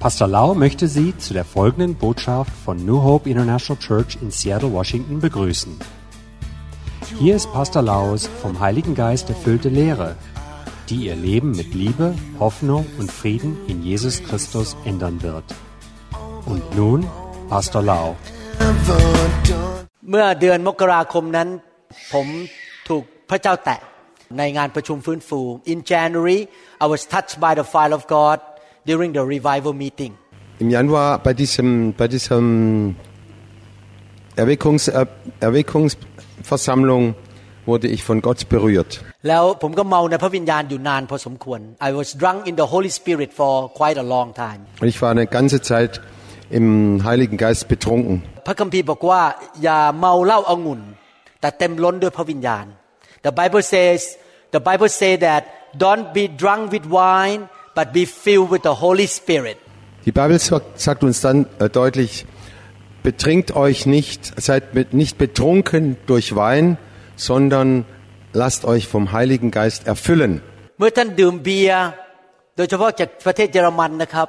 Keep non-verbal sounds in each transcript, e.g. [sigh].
Pastor Lau möchte Sie zu der folgenden Botschaft von New Hope International Church in Seattle, Washington begrüßen. Hier ist Pastor Laus vom Heiligen Geist erfüllte Lehre, die Ihr Leben mit Liebe, Hoffnung und Frieden in Jesus Christus ändern wird. Und nun Pastor Lau. เมื่อเดือนมกราคมนั้น ผมถูกพระเจ้าแตะในงานประชุมฟื้นฟู In January I was touched by the fire of God during the revival meeting Im Januar bei diesem, bei diesem Erweckungs, Er- Erweckungsversammlung wurde ich von Gott berührt. แล้วผมก็เมาในพระวิญญาณอยู่นานพอสมควร I was drunk in the Holy Spirit for quite a long time Und ich war eine ganze Zeit im Heiligen Geist betrunken. พระคัมภีร์บอกว่า อย่าเมาเหล้าองุ่น แต่เต็มล้นด้วยพระวิญญาณ The Bible says the Bible say that don't be drunk with wine but be filled with the Holy Spirit Die Bibel sagt, sagt uns dann äh, deutlich, betrinkt euch nicht, seid mit, nicht betrunken durch Wein, sondern lasst euch vom Heiligen Geist erfüllen. เมื่อท่านดื่มเบียร์โดยเฉพาะจากประเทศเยอรมันนะครับ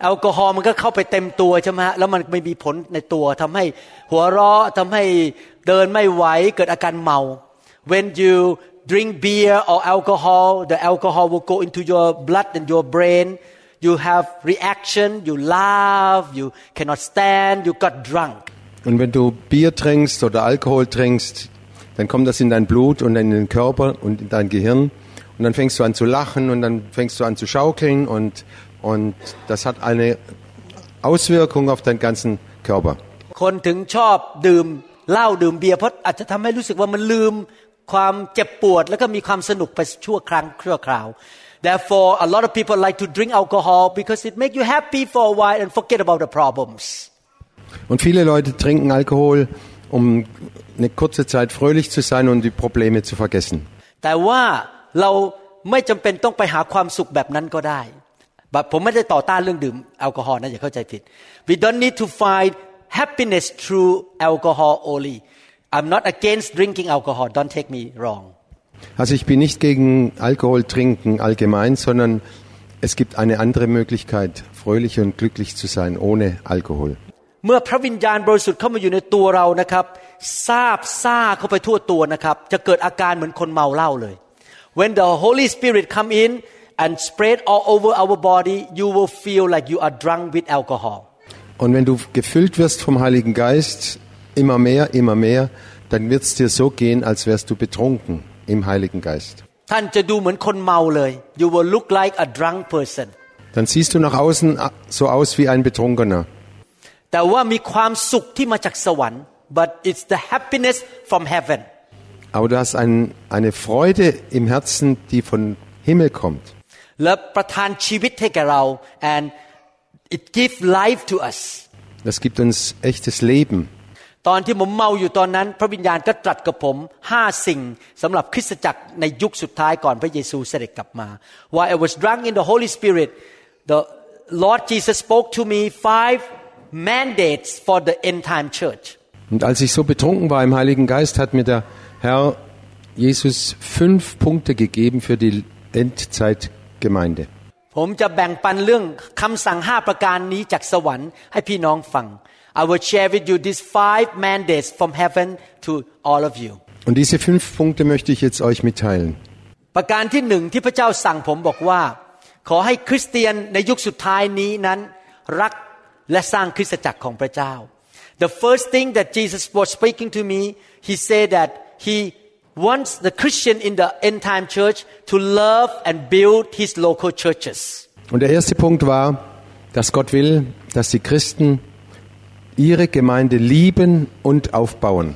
แอลกอฮอล์มันก็เข้าไปเต็มตัวใช่ไหมฮะแล้วมันไม่มีผลในตัวทำให้หัวเราะทำให้เดินไม่ไหวเกิดอาการเมา when you drink beer or alcohol the alcohol will go into your blood and your brain you have reaction you laugh you cannot stand you got drunk Und wenn du Bier trinkst oder Alkohol trinkst, dann kommt das in dein Blut und in den Körper und in dein Gehirn. Und dann fängst du an zu lachen und dann fängst du an zu schaukeln und, und das hat eine Auswirkung auf deinen ganzen Körper. คนถึงชอบดื่มเหล้าดื่มเบียร์เพราะอาจจะทำให้รู้สึกว่ามันลืม ความเจ็บปวดแล้วก็มีความสนุกไปชั่วครั้งชั่วคราว therefore a lot of people like to drink alcohol because it make you happy for a while and forget about the problems Und viele Leute trinken Alkohol, um eine kurze Zeit fröhlich zu sein und die Probleme zu vergessen. แต่ว่าเราไม่จำเป็นต้องไปหาความสุขแบบนั้นก็ได้แบบผมไม่ได้ต่อต้านเรื่องดื่มแอลกอฮอล์นะอย่าเข้าใจผิด we don't need to find happiness through alcohol only I'm not against drinking alcohol don't take me wrong Also ich bin nicht gegen Alkohol trinken allgemein, sondern es gibt eine andere Möglichkeit, fröhlich und glücklich zu sein ohne Alkohol. เมื่อพระวิญญาณบริสุทธิ์เข้ามาอยู่ในตัวเรานะครับซาบซ่าเข้าไปทั่วตัวนะครับ จะเกิดอาการเหมือนคนเมาเหล้าเลย When the Holy Spirit come in and spread all over our body you will feel like you are drunk with alcohol Und wenn du gefüllt wirst vom Heiligen Geist, immer mehr, immer mehr, dann wird es dir so gehen, als wärst du betrunken im Heiligen Geist. ท่านจะดูเหมือนคนเมาเลย You will look like a drunk person Dann siehst du nach außen so aus wie ein Betrunkener. แต่ว่ามีความสุขที่มาจากสวรรค์ but it's the happiness from heaven Aber du hast ein, eine Freude im Herzen, die von Himmel kommt. และประทานชีวิตให้แก่เรา and it gives life to us Das gibt uns echtes Leben. ตอนที่ผมเมาอยู่ตอนนั้น พระวิญญาณก็ตรัสกับผมห้าสิ่งสำหรับคริสตจักรในยุคสุดท้ายก่อนพระเยซูเสด็จกลับมา While I was drunk in the Holy Spirit the Lord Jesus spoke to me five mandates for the end time church Und als ich so betrunken war im Heiligen Geist, hat mir der Herr Jesus fünf Punkte gegeben für die Endzeitgemeinde. ผมจะแบ่งปันเรื่องคำสั่งห้าประการนี้จากสวรรค์ให้พี่น้องฟัง I will share with you these five mandates from heaven to all of you Und diese fünf Punkte möchte ich jetzt euch mitteilen. ประการที่หนึ่งที่พระเจ้าสั่งผมบอกว่า ขอให้คริสเตียนในยุคสุดท้ายนี้นั้น รักและสร้างคริสตจักรของพระเจ้า The first thing that Jesus was speaking to me he said that he wants the Christian in the end time church to love and build his local churches Und der erste Punkt war, dass Gott will, dass die Christen ihre Gemeinde lieben und aufbauen.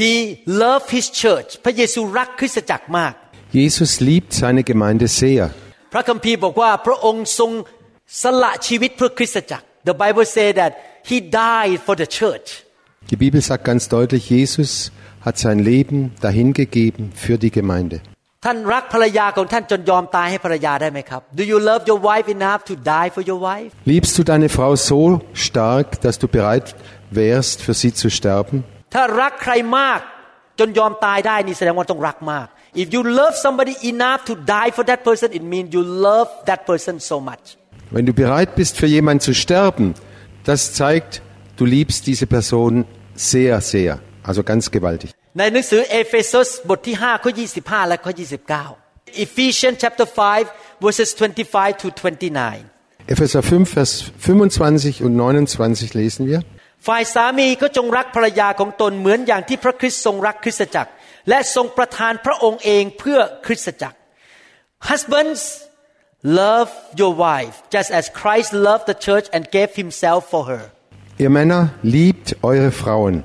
he loved his church พระเยซูรักคริสตจักรมาก Jesus liebt seine Gemeinde sehr. พระคัมภีร์บอกว่าพระองค์ทรงสละชีวิตเพื่อคริสตจักร The Bible say that he died for the church Die Bibel sagt ganz deutlich, Jesus hat sein Leben dahingegeben für die Gemeinde. ท่านรักภรรยาของท่านจนยอมตายให้ภรรยาได้ไหมครับ Do you love your wife enough to die for your wife Liebst du deine Frau so stark, dass du bereit wärst, für sie zu sterben? ถ้ารักใครมากจนยอมตายได้นี่แสดงว่าต้องรักมาก If you love somebody enough to die for that person it means you love that person so much Wenn du bereit bist, für jemanden zu sterben, das zeigt, du liebst diese Person sehr, sehr, also ganz gewaltig. ในหนังสือเอเฟซัสบทที่5ข้อ25 และข้อ29 Ephesians chapter 5 verses 25 to 29 Epheser 5, Vers 25 und 29 lesen wir. ฝ่ายสามีก็จงรักภรรยาของตนเหมือนอย่างที่พระคริสต์ทรงรักคริสตจักร และทรงประทานพระองค์เองเพื่อคริสตจักร Husbands love your wife just as Christ loved the church and gave himself for her Ihr Männer liebt eure Frauen,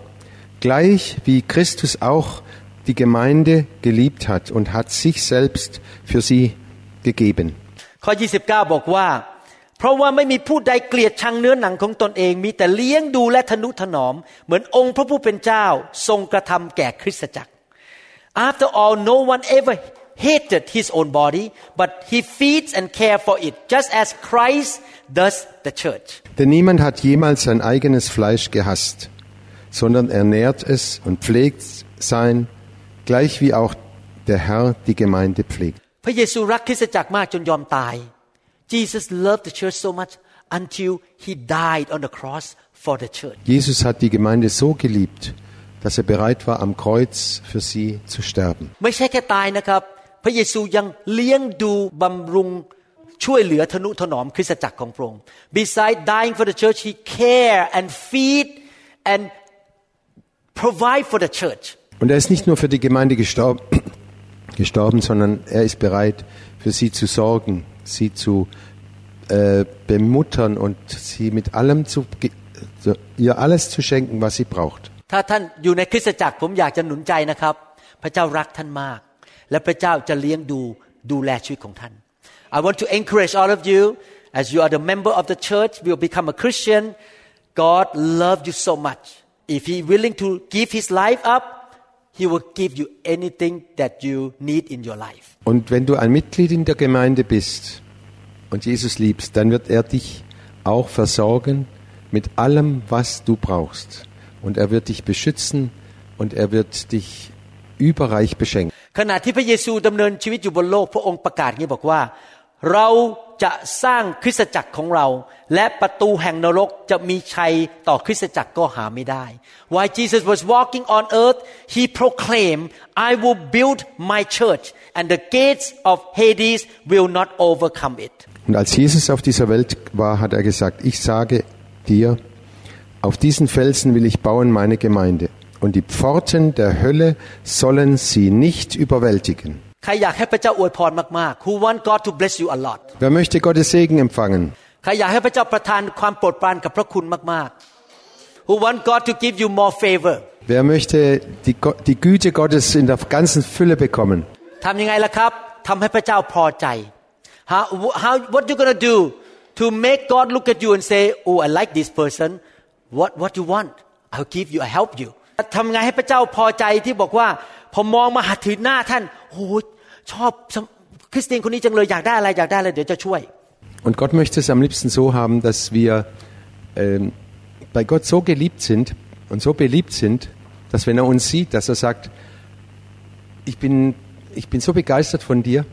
gleich wie Christus auch die Gemeinde geliebt hat und hat sich selbst für sie gegeben. ข้อ 29 บอกว่า เพราะว่าไม่มีผู้ใดเกลียดชังเนื้อหนังของตนเอง มีแต่เลี้ยงดูและทนุถนอม เหมือนองค์พระผู้เป็นเจ้าทรงกระทำแก่คริสตจักร After all no one ever hated his own body but he feeds and care for it just as Christ does the church Denn niemand hat jemals sein eigenes Fleisch gehasst, sondern ernährt es und pflegt sein, gleich wie auch der Herr die Gemeinde pflegt. พระเยซูรักคริสตจักรมากจนยอมตาย Jesus loved the church so much until he died on the cross for the church Jesus hat die Gemeinde so geliebt, dass er bereit war, am Kreuz für sie zu sterben. ไม่ใช่แค่ตายนะครับ พระเยซูยังเลี้ยงดูบำรุงช่วยเหลือทนุถนอมคริสตจักรของพระองค์ Beside dying for the church he care and feed and provide for the church Und er ist nicht nur für die Gemeinde gestorben, [clears throat] gestorben sondern er ist bereit, für sie zu sorgen, sie zu äh, bemuttern und sie mit allem zu, ge- so- ihr alles zu schenken, was sie braucht. ถ้าท่านอยู่ในคริสตจักรผมอยากจะหนุนใจนะครับ พระเจ้ารักท่านมาก และพระเจ้าจะเลี้ยงดูดูแลชีวิตของท่าน I want to encourage all of you as you are the member of the church will become a Christian God loved you so much if he willing to give his life up he will give you anything that you need in your life Und wenn du ein Mitglied in der Gemeinde bist und Jesus liebst, dann wird er dich auch versorgen mit allem, was du brauchst. Und er wird dich beschützen und er wird dich überreich beschenken. ขณะที่พระเยซูดำเนินชีวิตอยู่บนโลกพระองค์ประกาศอย่างนี้บอกว่า เราจะสร้างคริสตจักรของเรา และประตูแห่งนรกจะมีชัยต่อคริสตจักรก็หาไม่ได้ While Jesus was walking on earth he proclaimed I will build my church and the gates of Hades will not overcome it Und als Jesus auf dieser Welt war, hat er gesagt, ich sage dir, auf diesen Felsen will ich bauen meine Gemeinde. Und die Pforten der Hölle sollen sie nicht überwältigen. ใครอยากให้พระเจ้าอวยพรมากๆ Who want God to bless you a lot Wer möchte Gottes Segen empfangen? ใครอยากให้พระเจ้าประทานความโปรดปรานกับพระคุณมากๆ Who want God to give you more favor Wer möchte die, Go- die Güte Gottes in der ganzen Fülle bekommen? ทำยังไงล่ะครับทำให้พระเจ้าพอใจ how, how what you gonna do to make God look at you and say oh I like this person what what you want I'll give you I help you ทำไงให้พระเจ้าพอใจที่บอกว่า พอมองมาหัดถือหน้าท่านโอ้ยชอบคริสเตียนคนนี้จังเลยอยากได้อะไรอยากได้อะไรเดี๋ยวจะช่วย Und Gott möchte es am liebsten so haben, dass wir ähm, bei Gott so geliebt sind und so beliebt sind, dass wenn er uns sieht, dass er sagt, ich bin, ich bin so begeistert von dir,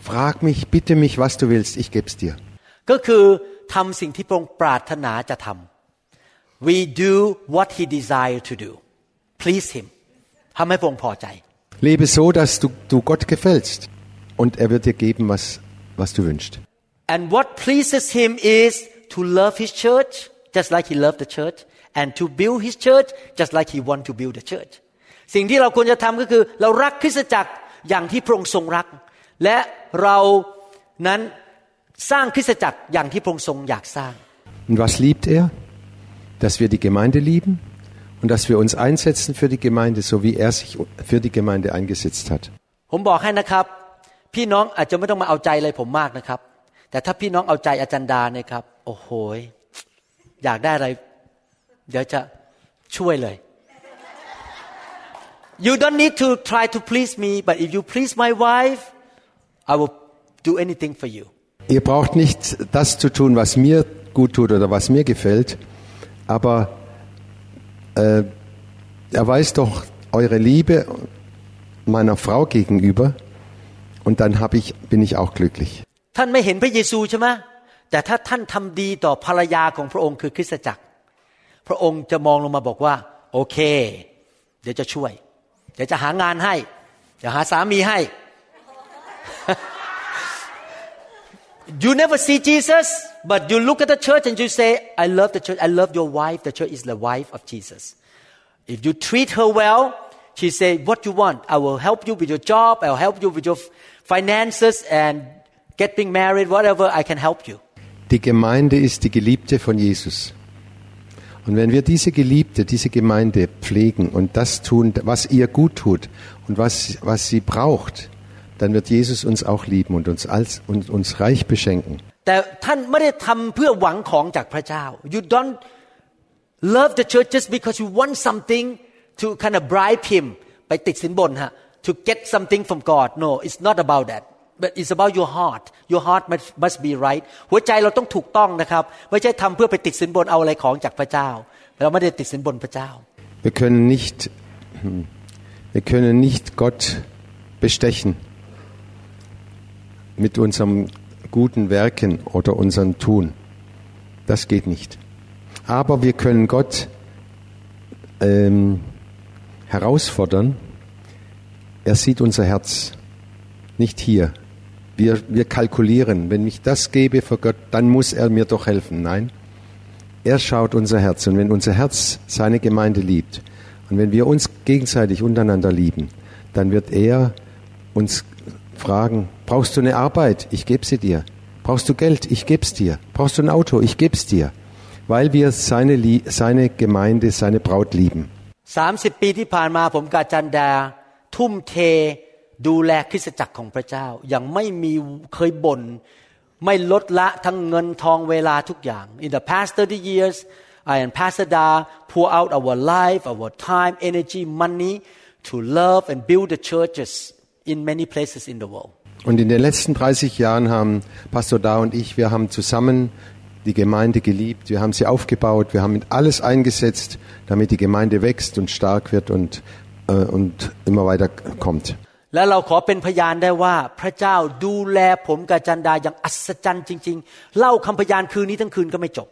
frag mich, bitte mich, was du willst, ich geb's dir. ก็คือทำสิ่งที่พระองค์ปรารถนาจะทำ we do what he desire to do please him ทำให้พระองค์พอใจ Lebe so, dass du, du Gott gefällst und er wird dir geben, was, was du wünschst. and what pleases him is to love his church just like he loved the church and to build his church just like he want to build the church สิ่งที่เราควรจะทำก็คือ เรารักคริสตจักรอย่างที่พระองค์ทรงรัก และเรานั้นสร้างคริสตจักรอย่างที่พระองค์ทรงอยากสร้าง Und was liebt er? Dass wir die Gemeinde lieben und dass wir uns einsetzen für die Gemeinde, so wie er sich für die Gemeinde eingesetzt hat. ผมบอกให้นะครับ พี่น้องอาจจะไม่ต้องมาเอาใจอะไรผมมากนะครับ แต่ถ้าพี่น้องเอาใจอาจารย์ดาเนี่ยครับ โอ้โหยอยากได้อะไร เดี๋ยวจะช่วยเลย You don't need to try to please me but if you please my wife I will do anything for you Ihr braucht nicht das zu tun, was mir gut tut oder was mir gefällt, aber äh, er weiß doch eure Liebe meiner Frau gegenüber und dann hab ich, bin ich auch glücklich. ท่านไม่เห็นพระเยซูใช่ไหมแต่ถ้าท่านทำดีต่อภรรยาของพระองค์คือคริสตจักร พระองค์จะมองลงมาบอกว่า โอเค เดี๋ยวจะช่วย เดี๋ยวจะหางานให้เดี๋ยวหาสามีให้ you never see Jesus but you look at the church and you say I love the church. I love your wife. The church is the wife of Jesus. If you treat her well she say what you want? I will help you with your job. I'll help you with your finances and getting married whatever. I can help you. Die Gemeinde ist die Geliebte von Jesus. Und wenn wir diese Geliebte, diese Gemeinde pflegen und das tun, was ihr gut tut und was, was sie braucht, dann wird Jesus uns auch lieben und uns, als, und uns reich beschenken. แต่ท่านไม่ได้ทำเพื่อหวังของจากพระเจ้า you don't love the church just because you want something to kind of bribe him ไปติดสินบนฮะ to get something from God no it's not about that but it's about your heart your heart must, must be right หัวใจเราต้องถูกต้องนะครับ ไม่ใช่ทำเพื่อไปติดสินบนเอาอะไรของจากพระเจ้า เราไม่ได้ติดสินบนพระเจ้า Wir können nicht, hm, wir können nicht Gott bestechen mit unserem guten Werken oder unserem Tun. Das geht nicht. Aber wir können Gott ähm, herausfordern. Er sieht unser Herz, nicht hier. Wir, wir kalkulieren, wenn ich das gebe für Gott, dann muss er mir doch helfen. Nein, er schaut unser Herz und wenn unser Herz seine Gemeinde liebt und wenn wir uns gegenseitig untereinander lieben, dann wird er uns fragen, brauchst du eine Arbeit? Ich gebe sie dir. Brauchst du Geld? Ich geb's dir. Brauchst du ein Auto? Ich geb's dir. Weil wir seine, Lie- seine Gemeinde, seine Braut lieben. 30 ปีที่ผ่านมาผมกับอาจันดา ทุ่มเทดูแลคริสตจักรของพระเจ้า อย่างไม่มีเคยบ่นไม่ลดละทั้งเงินทองเวลาทุกอย่าง In the past 30 years I and Pastor Da pour out our life our time energy money to love and build the churches in many places in the world Und in den letzten 30 Jahren haben Pastor Da und ich, wir haben zusammen die Gemeinde geliebt, wir haben sie aufgebaut, wir haben alles eingesetzt, damit die Gemeinde wächst und stark wird und, äh, und immer weiter kommt. และเราขอเป็นพยานได้ว่าพระเจ้าดูแลผมกับอาจันดาอย่างอัศจรรย์จริง ๆ เล่าคำพยานคืนนี้ทั้งคืนก็ไม่จบ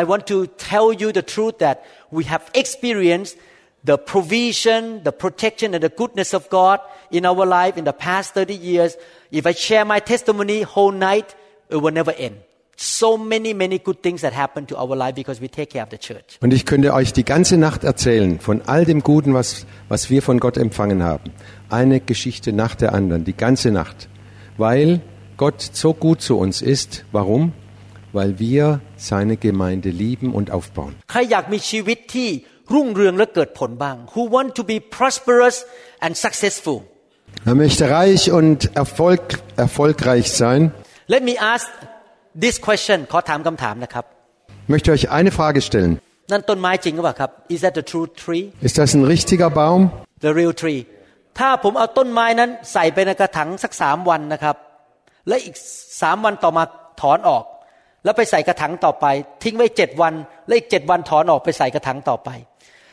I want to tell you the truth that we have experienced the provision, the protection, and the goodness of God in our life in the past 30 years. If I share my testimony whole night, it will never end. So many, many good things that happen to our life because we take care of the church. Und ich könnte euch die ganze Nacht erzählen von all dem Guten, was, was wir von Gott empfangen haben. Eine Geschichte nach der anderen, die ganze Nacht. Weil Gott so gut zu uns ist. Warum? Weil wir seine Gemeinde lieben und aufbauen. ใครอยากมีชีวิตที่รุ่งเรืองและเกิดผลบ้าง Who want to be prosperous and successful Er möchte reich und Erfolg, erfolgreich sein. Let me ask this question ขอถามคำถามนะครับ Ich möchte euch eine Frage stellen. นั่นต้นไม้จริงหรือเปล่าครับ Is that the true tree Ist das ein richtiger Baum? the real tree ถ้าผมเอาต้นไม้นั้นใส่ไปในกระถางสักสามวันนะครับ และอีกสามวันต่อมาถอนออก แล้วไปใส่กระถางต่อไป ทิ้งไว้เจ็ดวัน และอีกเจ็ดวันถอนออกไปใส่กระถางต่อไป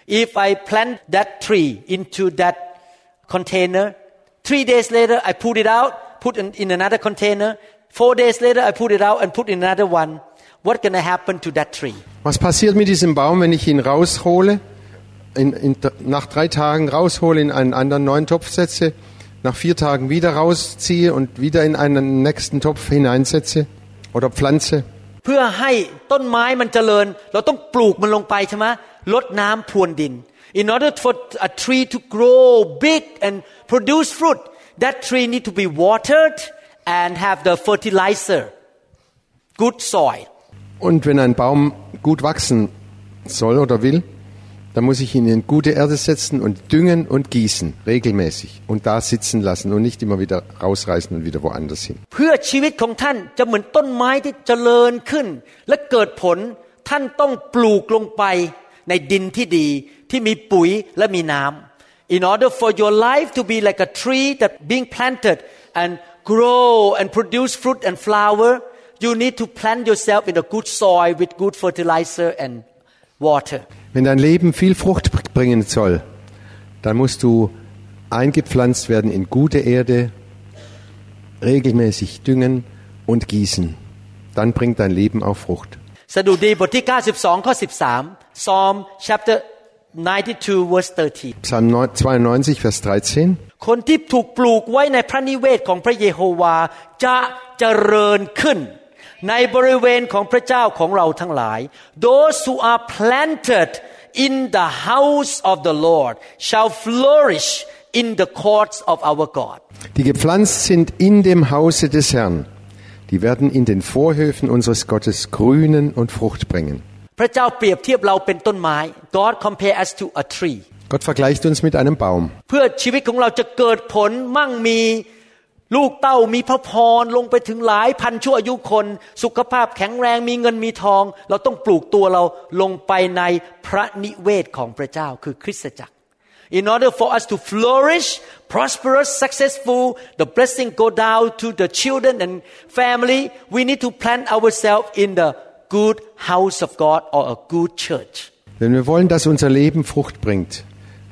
if I plant that tree into that container three days later I put it out put in, in another container four days later I put it out and put in another one what gonna happen to that tree Was passiert mit diesem Baum, wenn ich ihn raushole, in, in, nach drei Tagen raushole, in einen anderen neuen Topf setze, nach vier Tagen wieder rausziehe und wieder in einen nächsten Topf hineinsetze oder pflanze? เพื่อให้ต้นไม้มันเจริญ เราต้องปลูกมันลงไปใช่ไหม ลดน้ำพรวนดิน in order for a tree to grow big and produce fruit that tree need to be watered and have the fertilizer good soil Und wenn ein Baum gut wachsen soll oder will, dann muss ich ihn in gute Erde setzen und düngen und gießen, regelmäßig. Und da sitzen lassen und nicht immer wieder rausreißen und wieder woanders hin. เพื่อชีวิตของท่านจะเหมือนต้นไม้ที่เจริญขึ้น และเกิดผลท่านต้องปลูกลงไปในดินที่ดีที่มีปุ๋ยและมีน้ำ In order for your life to be like a tree that being planted and grow and produce fruit and flower you need to plant yourself in a good soil with good fertilizer and water Wenn dein Leben viel Frucht bringen soll, dann musst du eingepflanzt werden in gute Erde, regelmäßig düngen und gießen. Dann bringt dein Leben auch Frucht. สดุดีบทที่ 92 ข้อ 13 Psalm chapter 92 verse 13 Psalm 92, Vers 13. คนที่ถูกปลูกไว้ในพระนิเวศของพระเยโฮวาจะเจริญขึ้น ในบริเวณของพระเจ้าของเราทั้งหลาย those who are planted in the house of the Lord shall flourish in the courts of our God Die gepflanzt sind in dem Hause des Herrn. Die werden in den Vorhöfen unseres Gottes grünen und Frucht bringen. พระเจ้าเปรียบเทียบเราเป็นต้นไม้ God compare us to a tree Gott vergleicht uns mit einem Baum. เพื่อชีวิตของเราจะเกิดผลมั่งมีลูกเต้ามีพระพรลงไปถึงหลายพันชั่วอายุคน สุขภาพแข็งแรงมีเงินมีทอง เราต้องปลูกตัวเราลงไปในพระนิเวศของพระเจ้าคือคริสตจักร In order for us to flourish, prosperous, successful, the blessing go down to the children and family, we need to plant ourselves in the good house of God or a good church. Wenn wir wollen, dass unser Leben Frucht bringt,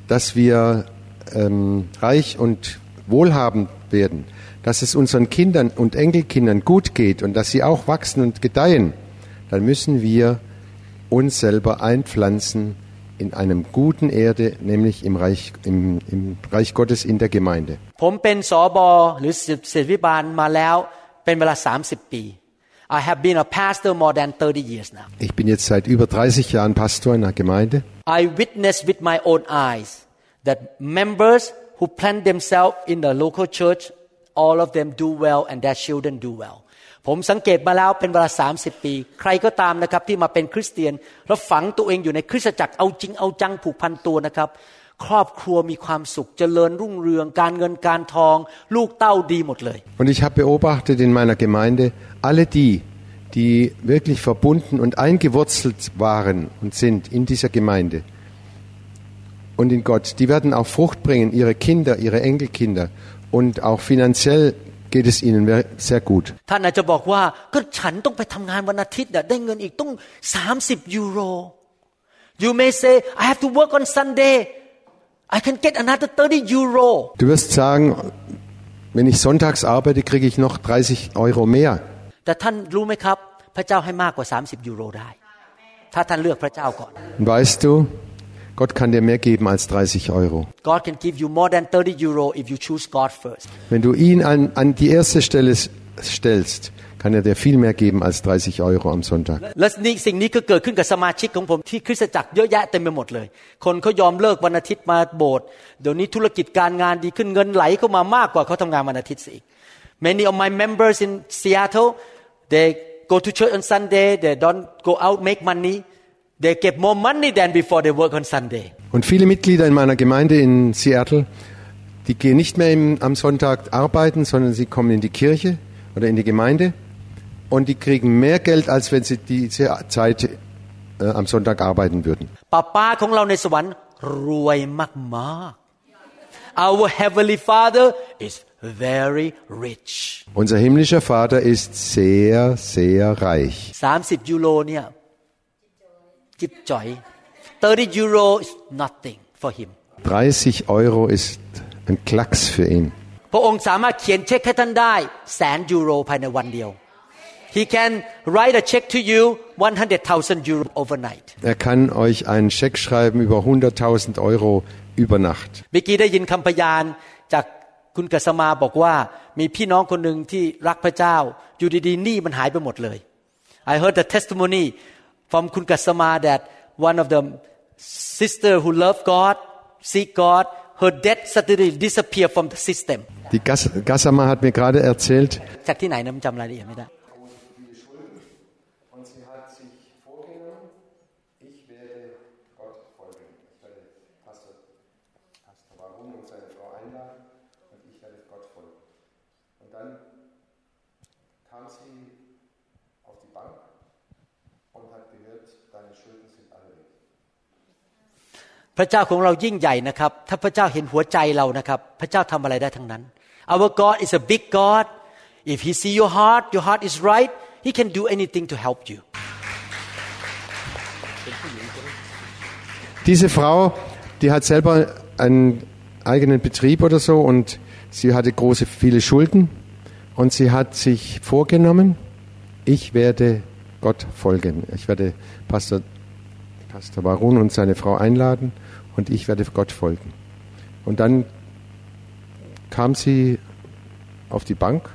dass wir ähm, reich und wohlhabend werden, dass es unseren Kindern und Enkelkindern gut geht und dass sie auch wachsen und gedeihen, dann müssen wir uns selber einpflanzen in einem guten Erde, nämlich im Reich, im, im Reich Gottes in der Gemeinde. ผมเป็นสอบอหรือศิษย์วิบาลมาแล้วเป็นเวลา 30 ปี I have been a pastor more than 30 years now. Ich bin jetzt seit über 30 Jahren Pastor in einer Gemeinde. I witnessed with my own eyes that members who plant themselves in the local church, all of them do well and their children do well. ผมสังเกตมาแล้วเป็นเวลา 30 ปี ใครก็ตามนะครับที่มาเป็นคริสเตียน แล้วฝังตัวเองอยู่ในคริสตจักรเอาจริงเอาจังผูกพันตัวนะครับ ครอบครัวมีความสุขเจริญรุ่งเรือง การเงินการทอง ลูกเต้าดีหมดเลย Und ich habe beobachtet in meiner Gemeinde, alle die, die wirklich verbunden und eingewurzelt waren und sind in dieser Gemeinde und in Gott, die werden auch Frucht bringen, ihre Kinder, ihre Enkelkinder. Und auch finanziell geht es ihnen sehr gut. ท่านอาจจะบอกว่าก็ฉันต้องไปทำงานวันอาทิตย์น่ะได้เงินอีกต้อง 30 ยูโร You may say I have to work on Sunday I can get another 30 Euro Du wirst sagen, wenn ich sonntags arbeite, kriege ich noch 30 Euro mehr. แต่ท่านรู้ไหมครับ พระเจ้าให้มากกว่า 30 ยูโรได้ ถ้าท่านเลือกพระเจ้าก่อน Und weißt du, Gott kann dir mehr geben als 30 Euro. God can give you more than 30 Euro if you choose God first Wenn du ihn an, an die erste Stelle s- stellst, kann er dir viel mehr geben als 30 Euro am Sonntag. และนี่สิ่งนี้ก็เกิดขึ้นกับสมาชิกของผมที่คริสตจักรเยอะแยะเต็มไปหมดเลย คนเขายอมเลิกวันอาทิตย์มาโบสถ์เดี๋ยวนี้ธุรกิจการงานดีขึ้นเงินไหลเข้ามามากกว่าเขาทำงานวันอาทิตย์สิอีก Many of my members in Seattle they go to church on Sunday they don't go out make money They get more money than before they work on Sunday. Und viele Mitglieder in meiner Gemeinde in Seattle, die gehen nicht mehr im, am Sonntag arbeiten, sondern sie kommen in die Kirche oder in die Gemeinde und die kriegen mehr Geld, als wenn sie diese Zeit äh, am Sonntag arbeiten würden. Papa Our heavenly Father is very rich. Unser himmlischer Vater ist sehr, sehr reich. 30 Euro จิบจ่อย30 euro is nothing for him 30 Euro ist ein Klacks für ihn. พระองค์สามารถเขียนเช็คให้ท่านได้แสนยูโรภายในวันเดียว He can write a check to you 100,000 euro overnight Er kann euch einen Scheck schreiben über 100.000 Euro über Nacht. เมื่อกี้ได้ยินคำพยานจากคุณกัสมาบอกว่ามีพี่น้องคนหนึ่งที่รักพระเจ้าอยู่ดีๆหนี้มันหายไปหมดเลย I heard the testimony from คุณกัสมา that one of the sister who love God seek God her debt suddenly disappear from the system Die Gas Gassama hat mir gerade erzählt, จากที่ไหนนะมันจำรายละเอียดไม่ได้ พระเจ้าของเรายิ่งใหญ่นะครับ ถ้าพระเจ้าเห็นหัวใจเรานะครับ พระเจ้าทำอะไรได้ทั้งนั้น Our God is a big God if He see your heart your heart is right He can do anything to help you Diese Frau, die hat selber einen eigenen Betrieb oder so und sie hatte große, viele Schulden. Und sie hat sich vorgenommen, ich werde Gott folgen. Ich werde Pastor, Pastor Barun und seine Frau einladen und ich werde Gott folgen. Und dann kam sie auf die Bank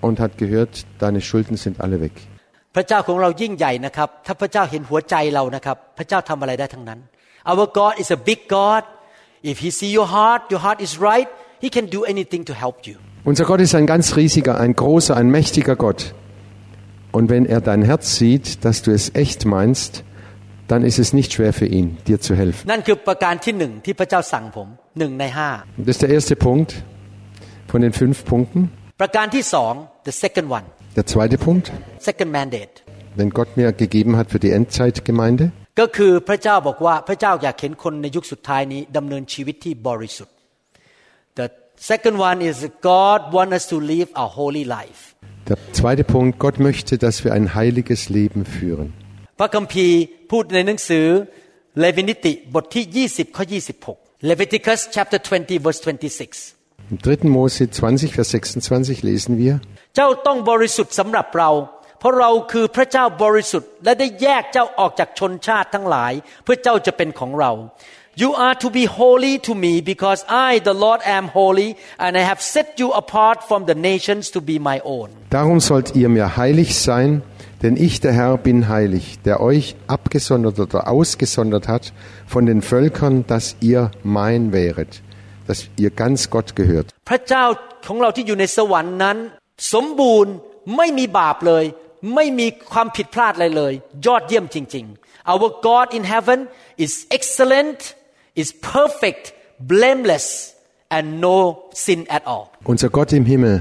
und hat gehört, deine Schulden sind alle weg. พระเจ้าของเรายิ่งใหญ่นะครับ ถ้าพระเจ้าเห็นหัวใจเรานะครับ พระเจ้าทำอะไรได้ทั้งนั้น Our God is a big God If He see your heart your heart is right He can do anything to help you Unser Gott ist ein ganz riesiger, ein großer, ein mächtiger Gott. Und wenn er dein Herz sieht, dass du es echt meinst, dann ist es nicht schwer für ihn, dir zu helfen. นั่นคือประการที่หนึ่งที่พระเจ้าสั่งผมหนึ่งในห้า Das ist der erste Punkt von den fünf Punkten. ประการที่สอง the second one Der zweite Punkt, second mandate den Gott mir gegeben hat für die Endzeitgemeinde, ก็คือพระเจ้าบอกว่าพระเจ้าอยากเห็นคนในยุคสุดท้ายนี้ดำเนินชีวิตที่บริสุทธิ์ The second one is God want us to live a holy life der zweite Punkt, Gott möchte, dass wir ein heiliges Leben führen. พระคัมภีร์พูดในหนังสือเลวินิติบทที่ 20 ข้อ 26 Leviticus chapter 20 verse 26 Im 3. Mose 20, Vers 26 lesen wir, เจ้าต้องบริสุทธิ์สำหรับเรา เพราะเราคือพระเจ้าบริสุทธิ์ และได้แยกเจ้าออกจากชนชาติทั้งหลาย เพื่อเจ้าจะเป็นของเรา You are to be holy to me because I the Lord am holy and I have set you apart from the nations to be my own Darum sollt ihr mir heilig sein, denn ich, der Herr, bin heilig, der euch abgesondert oder ausgesondert hat von den Völkern, dass ihr mein wäret, dass ihr ganz Gott gehört. พระเจ้าของเราที่อยู่ในสวรรค์นั้น สมบูรณ์ไม่มีบาปเลย ไม่มีความผิดพลาดอะไรเลย ยอดเยี่ยมจริง ๆ Our God in heaven is excellent is perfect blameless and no sin at all Unser Gott im Himmel,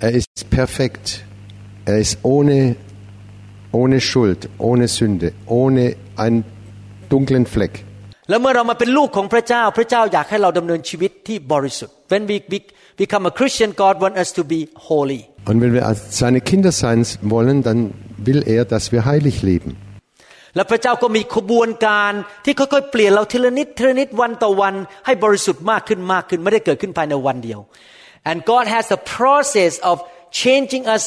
er ist perfekt, er ist ohne, ohne Schuld, ohne Sünde, ohne einen dunklen Fleck. แล้วเมื่อเรามาเป็นลูกของพระเจ้า พระเจ้าอยากให้เราดำเนินชีวิตที่บริสุทธิ์ When we be- become a Christian God want us to be holy Und wenn wir als seine Kinder sein wollen, dann will er, dass wir heilig leben. และพระเจ้าก็มีขบวนการที่ค่อยๆเปลี่ยนเราทีละนิดทีละนิดวันต่อวันให้บริสุทธิ์มากขึ้นมากขึ้นไม่ได้เกิดขึ้นภายในวันเดียว and God has a process of changing us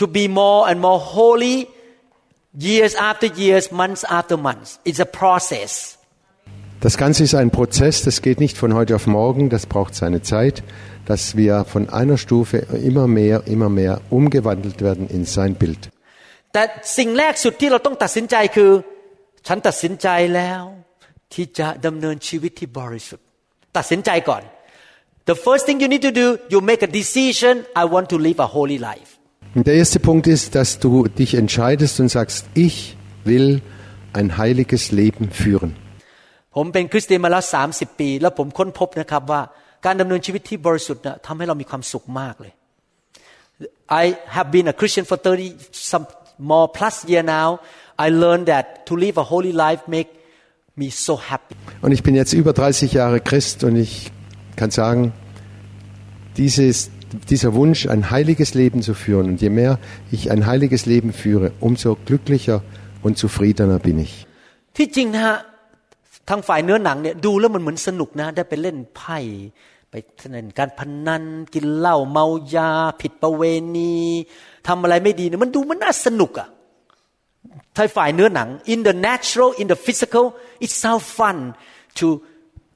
to be more and more holy years after years months after months it's a process Das Ganze ist ein Prozess, das geht nicht von heute auf morgen, das braucht seine Zeit, dass wir von einer Stufe immer mehr, immer mehr umgewandelt werden in sein Bild. แต่สิ่งแรกสุดที่เราต้องตัดสินใจคือ ฉันตัดสินใจแล้ว ที่จะดำเนินชีวิตที่บริสุทธิ์ ตัดสินใจก่อน The first thing you need to do you make a decision I want to live a holy life Und der erste Punkt ist, dass du dich entscheidest und sagst, ich will ein heiliges Leben führen. ผมเป็นคริสเตียนมาแล้ว30 ปี แล้วผมค้นพบนะครับว่าการดำเนินชีวิตที่บริสุทธิ์นะทำให้เรามีความสุขมากเลย I have been a Christian for 30 some more plus year now I learned that to live a holy life make me so happy Und ich bin jetzt über 30 Jahre Christ und ich kann sagen, dieses, dieser Wunsch, ein heiliges Leben zu führen, und je mehr ich ein heiliges Leben führe, umso glücklicher und zufriedener bin ich. ที่จริงนะฮะทางฝ่ายเนื้อหนังเนี่ยดูแล้วมันเหมือนสนุกนะ ได้ไปเล่นไพ่ไปเล่นการพนันกินเหล้าเมายา ผิดประเวณีทำอะไรไม่ดีเนี่ยมันดูมันน่าสนุกอะทางฝ่ายเนื้อหนัง in the natural in the physical it sounds fun to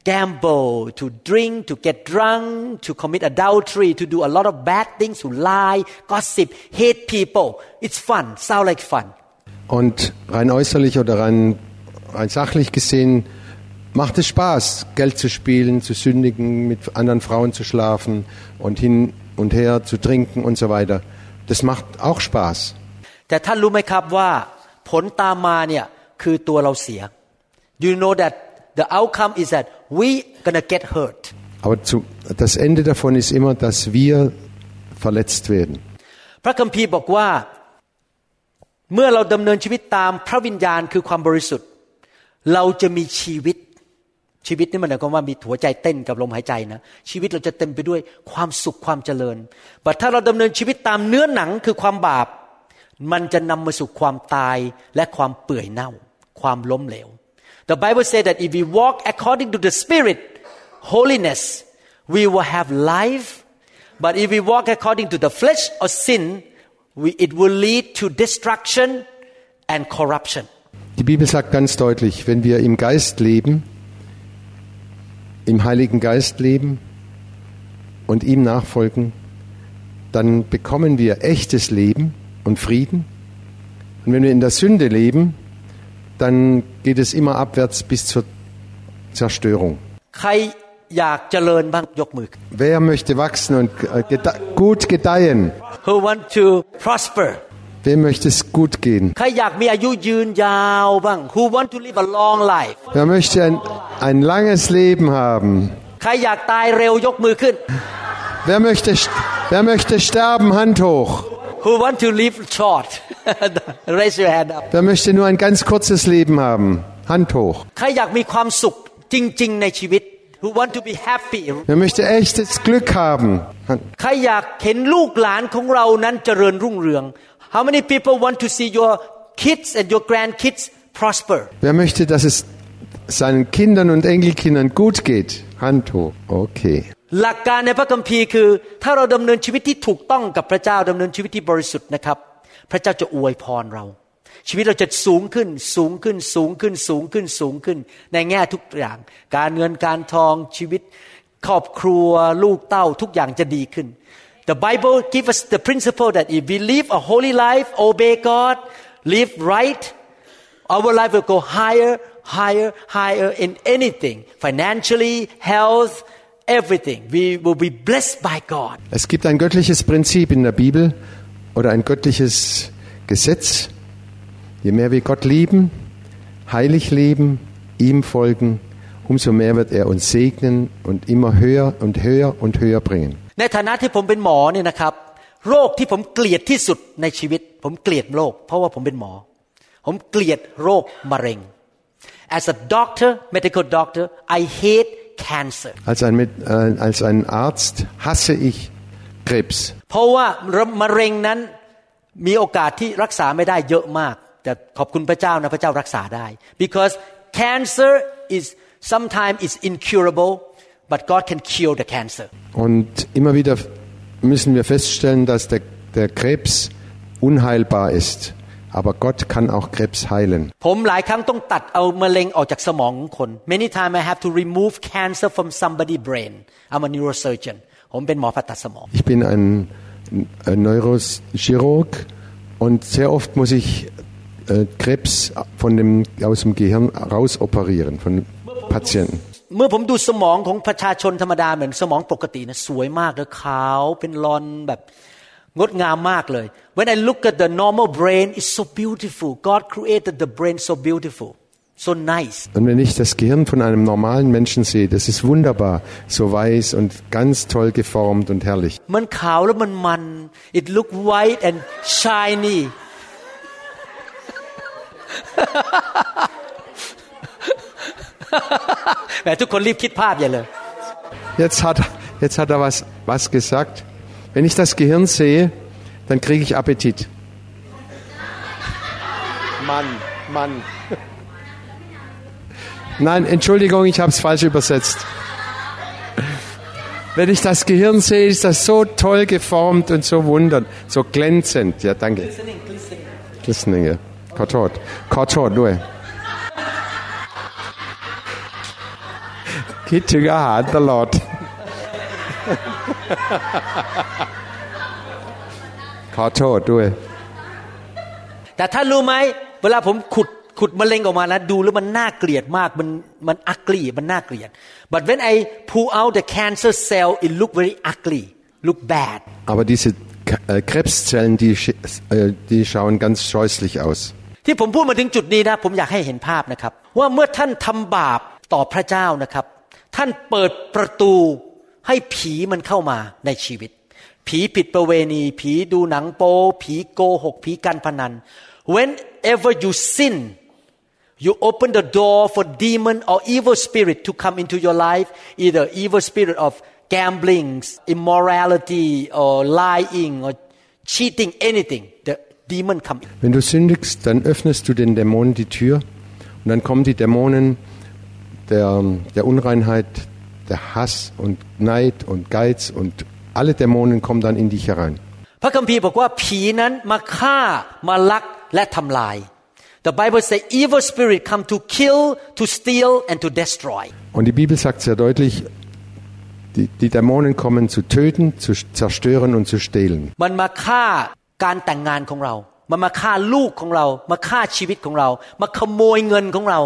gamble to drink to get drunk to commit adultery to do a lot of bad things to lie gossip hate people it's fun sound like fun Und rein äußerlich oder rein, rein sachlich gesehen macht es Spaß, Geld zu spielen, zu sündigen, mit anderen Frauen zu schlafen und hin und her zu trinken und so weiter. Das macht auch Spaß. แต่ท่านรู้ไหมครับว่าผลตามมาเนี่ยคือตัวเราเสีย you know that the outcome is that we gonna get hurt Aber zu, das Ende davon ist immer, dass wir verletzt werden. พระคัมภีร์บอกว่าเมื่อเราดำเนินชีวิตตามพระวิญญาณคือความบริสุทธิ์ เราจะมีชีวิตชีวิตนี่มันหมายความว่ามีหัวใจเต้นกับลมหายใจนะชีวิตเราจะเต็มไปด้วยความสุขความเจริญแต่ถ้าเราดำเนินชีวิตตามเนื้อหนังคือความบาป มันจะนำมาสู่ความตายและความเปื่อยเน่า ความล้มเหลว The Bible says that if we walk according to the Spirit holiness we will have life but if we walk according to the flesh or sin we, it will lead to destruction and corruption Die Bibel sagt ganz deutlich, wenn wir im Geist leben, im Heiligen Geist leben und ihm nachfolgen, dann bekommen wir echtes Leben und Frieden. Und wenn wir in der Sünde leben, dann geht es immer abwärts bis zur Zerstörung. Wer möchte wachsen und äh, gede gut gedeihen? Who want to prosper? Wem möchte es gut gehen? Wer möchte ein, ein langes Leben haben? Wer möchte, wer möchte sterben? Hand hoch. Who want to live short [laughs] Raise your hand up Wer möchte nur ein ganz kurzes Leben haben? Hand hoch. ใครอยากมีความสุขจริง ๆ ในชีวิต Who want to be happy Wer möchte echtes Glück haben? Hand. ใครอยากเห็นลูกหลานของเรานั้นเจริญรุ่งเรือง How many people want to see your kids and your grandkids prosper Wer möchte, dass es seinen Kindern und Enkelkindern gut geht? Hand hoch. Okay. หลักการในพระคัมภีร์คือ ถ้าเราดำเนินชีวิตที่ถูกต้องกับพระเจ้าดำเนินชีวิตที่บริสุทธิ์นะครับ พระเจ้าจะอวยพรเรา ชีวิตเราจะสูงขึ้นสูงขึ้นสูงขึ้นสูงขึ้นสูงขึ้น ในแง่ทุกอย่าง การเงินการทองชีวิตครอบครัวลูกเต้าทุกอย่างจะดีขึ้น The Bible gives us the principle that if we live a holy life obey God live right our life will go higher, higher, higher in anything, financially, health, everything. We will be blessed by God. Es gibt ein göttliches Prinzip in der Bibel oder ein göttliches Gesetz. Je mehr wir Gott lieben, heilig leben, ihm folgen, umso mehr wird er uns segnen und immer höher und höher und höher bringen. ในฐานะที่ผมเป็นหมอเนี่ยนะครับ โรคที่ผมเกลียดที่สุดในชีวิต ผมเกลียดโรค เพราะว่าผมเป็นหมอ ผมเกลียดโรคมะเร็ง As a doctor, medical doctor, I hate cancer. Als ein, Mit- äh, als ein Arzt hasse ich Krebs. เพราะว่ามะเร็งนั้นมีโอกาสที่รักษาไม่ได้เยอะมาก แต่ขอบคุณพระเจ้านะพระเจ้ารักษาได้ because cancer is sometimes is incurable but God can cure the cancer Und immer wieder müssen wir feststellen, dass der, der Krebs unheilbar ist. Aber Gott kann auch Krebs heilen. ผมหลายครั้งต้องตัดเอามะเร็งออกจากสมองของคน many time I have to remove cancer from somebody brain I'm a neurosurgeon ผมเป็นหมอผ่าตัดสมอง Ich bin ein, ein Neurochirurg und sehr oft muss ich äh, Krebs von dem, aus dem Gehirn rausoperieren, von Patienten. เมื่อผมดูสมองของประชาชนธรรมดาเหมือนสมองปกตินะสวยมากเลยขาวเป็นรอนแบบ งดงามมากเลย When I look at the normal brain it's so beautiful God created the brain so beautiful so nice Und wenn ich das Gehirn von einem normalen Menschen sehe, das ist wunderbar, so weiß und ganz toll geformt und herrlich. มันขาวแล้วมันมัน it look white and shiny [laughs] แหมทุกคนรีบคิดภาพใหญ่เลย Jetzt hat, jetzt hat er was, was gesagt. Wenn ich das Gehirn sehe, dann kriege ich Appetit. Mann, Mann. Nein, Entschuldigung, ich habe es falsch übersetzt. Wenn ich das Gehirn sehe, ist das so toll geformt und so wundern, so glänzend. Ja, danke. Glistening, glistening. Glistening, ja. Kortot. Kortot, du. Kitschiger Hand, der Lord. ขอโทษด้วย แต่ท่านรู้ไหม เวลาผมขุดขุดมะเร็งออกมานะดูแล้วมันน่าเกลียดมาก มันมันอักลีมันน่าเกลียด but when I pull out the cancer cell it look very ugly look bad Aber diese K- äh, Krebszellen, die, sch- äh, die schauen ganz scheußlich aus. ที่ผมพูดมาถึงจุดนี้นะ ผมอยากให้เห็นภาพนะครับ ว่าเมื่อท่านทำบาปต่อพระเจ้านะครับ ท่านเปิดประตู ให้ผีมันเข้ามาในชีวิต ผีผิดประเวณี ผีดูหนังโป๊ผีโกหก ผีการพนัน whenever you sin you open the door for demon or evil spirit to come into your life either evil spirit of gambling immorality or lying or cheating anything the demon come. Wenn du sündigst, dann öffnest du den Dämonen die Tür und dann kommen die Dämonen der, der Unreinheit, der Hass und Neid und Geiz und alle Dämonen kommen dann in dich herein. พระคัมภีร์บอกว่าผีนั้นมาฆ่ามาลักและทำลาย The Bible says evil spirit come to kill, to steal and to destroy. Und die Bibel sagt sehr deutlich, die, die Dämonen kommen zu töten, zu zerstören und zu stehlen. มันมาฆ่าการแต่งงานของเรา มันมาฆ่าลูกของเรา มาฆ่าชีวิตของเรา มาขโมยเงินของเรา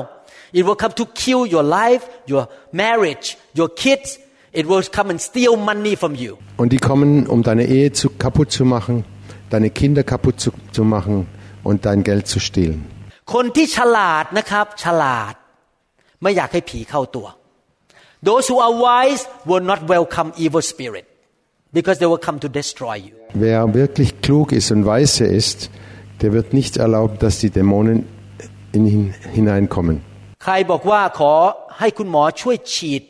It will come to kill your life, your marriage, your kids. It will come and steal money from you. Und die kommen, um deine Ehe zu, kaputt zu machen, deine Kinder kaputt zu, zu machen und dein Geld zu stehlen. คนที่ฉลาดนะครับ ฉลาด ไม่อยากให้ผีเข้าตัว Those who are wise will not welcome evil spirit because they will come to destroy you. Wer wirklich klug ist und weise ist, der wird nicht erlauben, dass die Dämonen in ihn hineinkommen. ใครบอกว่าขอให้คุณหมอช่วยฉีด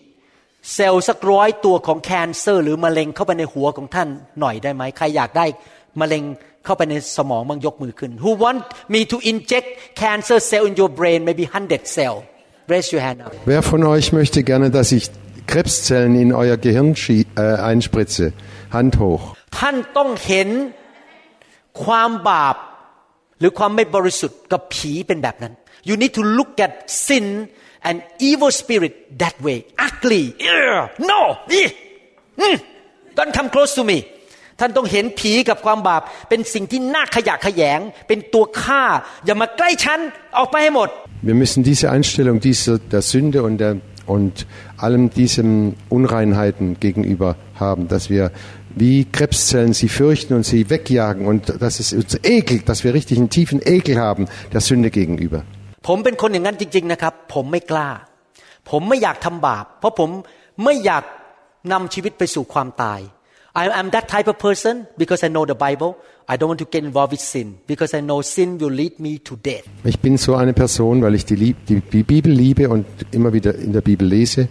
เซลล์สักร้อยตัวของแคนเซอร์ หรือมะเร็งเข้าไปในหัวของท่านหน่อยได้ไหมใครอยากได้มะเร็งเข้าไปในสมองบ้างยกมือขึ้น Who want me to inject cancer cell in your brain maybe 100 cell raise your hand up Wer von euch möchte gerne, dass ich Krebszellen in euer Gehirn schie- äh, einspritze? Hand hoch. ท่านต้องเห็นความบาป หรือความไม่บริสุทธิ์กับผีเป็นแบบนั้น You need to look at sin and evil spirit that way ugly Ugh, no Ih, mm, don't come close to me ท่านต้องเห็นผีกับความบาป เป็นสิ่งที่น่าขยะแขยง เป็นตัวฆ่า อย่ามาใกล้ฉัน ออกไปให้หมด Wir müssen diese Einstellung dieser, der Sünde und, der, und allem diesen Unreinheiten gegenüber haben, dass wir wie Krebszellen sie fürchten und sie wegjagen und dass es uns ekelt, dass wir richtig einen tiefen Ekel haben der Sünde gegenüber. ผมเป็นคนอย่างนั้นจริง ๆ นะครับ ผมไม่กล้า ผมไม่อยากทำบาป เพราะผมไม่อยากนำชีวิตไปสู่ความตาย I am that type of person because I know the Bible I don't want to get involved with sin because I know sin will lead me to death Ich bin so eine Person, weil ich die, Lieb, die, die Bibel liebe und immer wieder in der Bibel lese,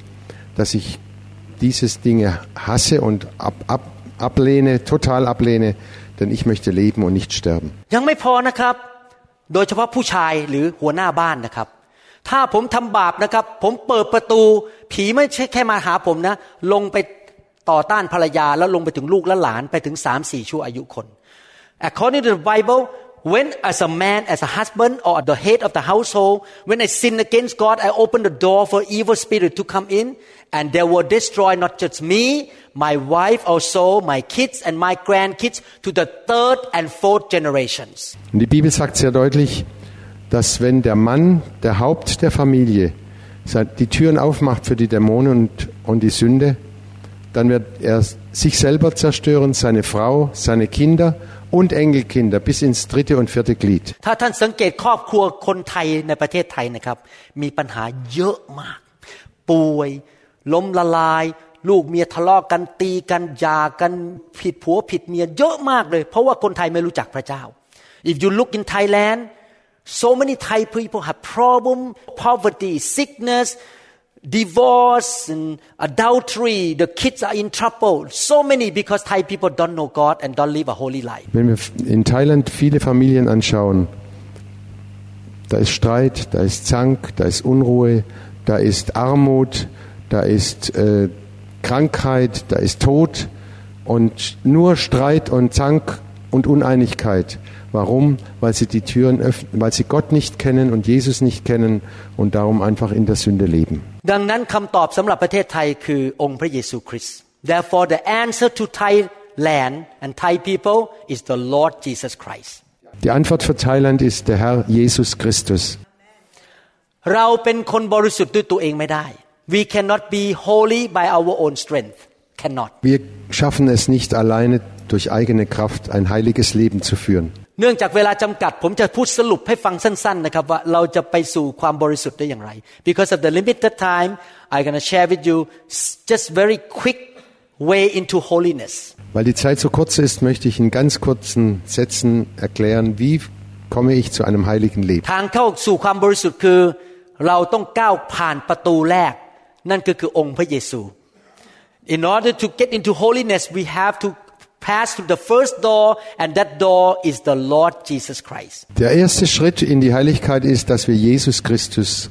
dass ich dieses Dinge hasse und ab, ab, ablehne, total ablehne, denn ich möchte leben und nicht sterben. ยังไม่พอนะครับ โดยเฉพาะผู้ชายหรือหัวหน้าบ้านนะครับ ถ้าผมทำบาปนะครับ ผมเปิดประตู ผีไม่ใช่แค่มาหาผมนะ ลงไปต่อต้านภรรยาแล้วลงไปถึงลูกและหลานไปถึงสามสี่ชั่วอายุคน According to the Bible when as a man as a husband or the head of the household when I sin against God I open the door for evil spirit to come in and they will destroy not just me my wife also my kids and my grandkids to the third and fourth generations Und die Bibel sagt sehr deutlich, dass wenn der Mann, der Haupt der Familie, die Türen aufmacht für die Dämonen und, und die Sünde, dann wird er sich selber zerstören, seine Frau, seine Kinder und Enkelkinder bis ins dritte und vierte Glied. ถ้ ล้มละลาย ลูกเมียทะเลาะกันตีกันหย่ากันผิดผัวผิดเมียเยอะมากเลย เพราะว่าคนไทยไม่รู้จักพระเจ้า If you look in Thailand so many Thai people have problem poverty sickness divorce and adultery the kids are in trouble so many because Thai people don't know God and don't live a holy life Wenn wir in Thailand viele Familien anschauen, da ist Streit, da ist Zank, da ist Unruhe, da ist Armut, da ist äh, Krankheit, da ist Tod und nur Streit und Zank und Uneinigkeit. Warum? Weil sie die Türen öffnen, weil sie Gott nicht kennen und Jesus nicht kennen und darum einfach in der Sünde leben. ดังนั้นคำตอบสำหรับประเทศไทยคือองค์พระเยซูคริสต์ Therefore the answer to Thailand and Thai people is the Lord Jesus Christ Die Antwort für Thailand ist der Herr Jesus Christus. เราเป็นคนบริสุทธิ์ด้วยตัวเองไม่ได้ We cannot be holy by our own strength cannot Wir schaffen es nicht alleine durch eigene Kraft ein heiliges Leben zu führen. เนื่องจากเวลาจำกัด ผมจะพูดสรุปให้ฟังสั้นๆนะครับว่าเราจะไปสู่ความบริสุทธิ์ได้อย่างไร Because of the limited time I'm gonna share with you just very quick way into holiness Weil die Zeit so kurz ist, möchte ich in ganz kurzen Sätzen erklären, wie komme ich zu einem heiligen Leben. ทางเข้าสู่ความบริสุทธิ์คือ เราต้องก้าวผ่านประตูแรก นั่นก็คือองค์พระเยซู In order to get into holiness we have to pass through the first door and that door is the Lord Jesus Christ Der erste Schritt in die Heiligkeit ist, dass wir Jesus Christus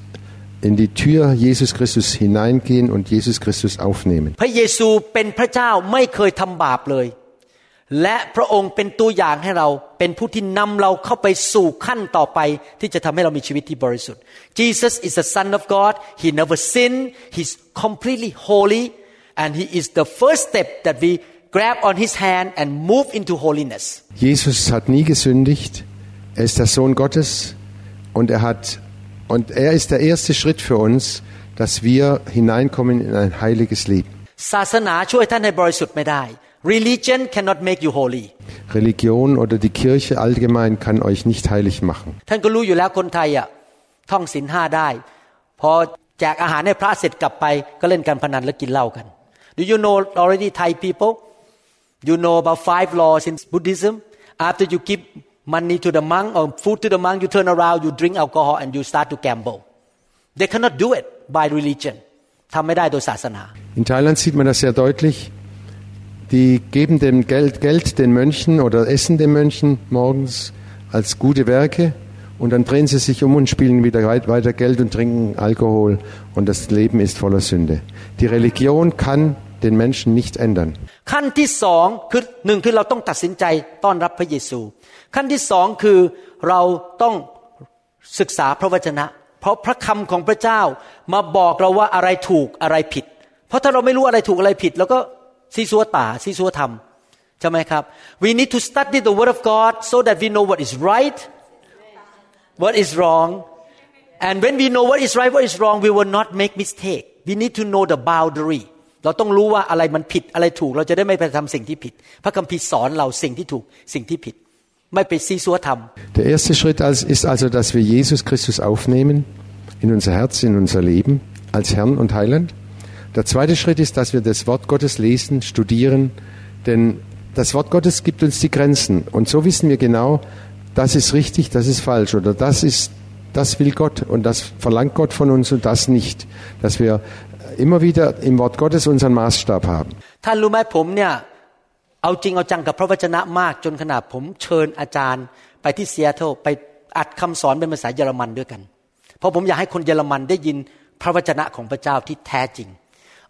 in die Tür Jesus Christus hineingehen und Jesus Christus aufnehmen. พระเยซูเป็นพระเจ้าไม่เคยทำบาปเลย และพระองค์เป็นตัวอย่างให้เราเป็นผู้ที่นำเราเข้าไปสู่ขั้นต่อไป ที่จะทำให้เรามีชีวิตที่บริสุทธิ์ Jesus is the Son of God He never sinned He's completely holy and He is the first step that we grab on His hand and move into holiness Jesus hat nie gesündigt. Er ist der Sohn Gottes und er hat und er ist der erste Schritt für uns, dass wir hineinkommen in ein heiliges Leben. ศาสนาช่วยท่านให้บริสุทธิ์ไม่ได้ Religion cannot make you holy Religion oder die Kirche allgemein kann euch nicht heilig machen. ท่านก็รู้อยู่แล้วคนไทยอ่ะท่องศีลห้าได้ พอแจกอาหารให้พระเสร็จกลับไปก็เล่นการพนันและกินเหล้ากัน Do you know already Thai people You know about five laws in Buddhism After you give money to the monk or food to the monk you turn around you drink alcohol and you start to gamble They cannot do it by religion ทำไม่ได้โดยศาสนา In Thailand sieht man das sehr deutlich. Die geben dem Geld, Geld den Mönchen oder essen den Mönchen morgens als gute Werke und dann drehen sie sich um und spielen wieder weit- weiter Geld und trinken Alkohol und das Leben ist voller Sünde. Die Religion kann den Menschen nicht ändern. ขั้นที่สองคือหนึ่งคือเราต้องตัดสินใจต้อนรับพระเยซู ขั้นที่สองคือเราต้องศึกษาพระวจนะ เพราะพระคำของพระเจ้ามาบอกเราว่าอะไรถูกอะไรผิด เพราะถ้าเราไม่รู้อะไรถูกอะไรผิดเราก็ ซีซัวตาซีซัวทำใช่ไหมครับ we need to study the word of God so that we know what is right what is wrong and when we know what is right what is wrong we will not make mistake we need to know the boundary เราต้องรู้ว่าอะไรมันผิดอะไรถูก เราจะได้ไม่ไปทำสิ่งที่ผิด พระคัมภีร์สอนเราสิ่งที่ถูกสิ่งที่ผิด ไม่ไปซีซัวทำ Der erste Schritt als- ist also, dass wir Jesus Christus aufnehmen in unser Herz, in unser Leben als Herrn und Heiland. Der zweite Schritt ist, dass wir das Wort Gottes lesen, studieren, denn das Wort Gottes gibt uns die Grenzen und so wissen wir genau, das ist richtig, das ist falsch oder das ist, das will Gott und das verlangt Gott von uns und das nicht, dass wir immer wieder im Wort Gottes unseren Maßstab haben. ท่านรู้ไหมผมเนี่ยเอาจริงเอาจังกับพระวจนะมากจนขนาดผมเชิญอาจารย์ ไปที่ซีแอตเทิลไปอัดคำสอนเป็นภาษาเยอรมันด้วยกัน เพราะผมอยากให้คนเยอรมันได้ยินพระวจนะของพระเจ้าที่แท้จริง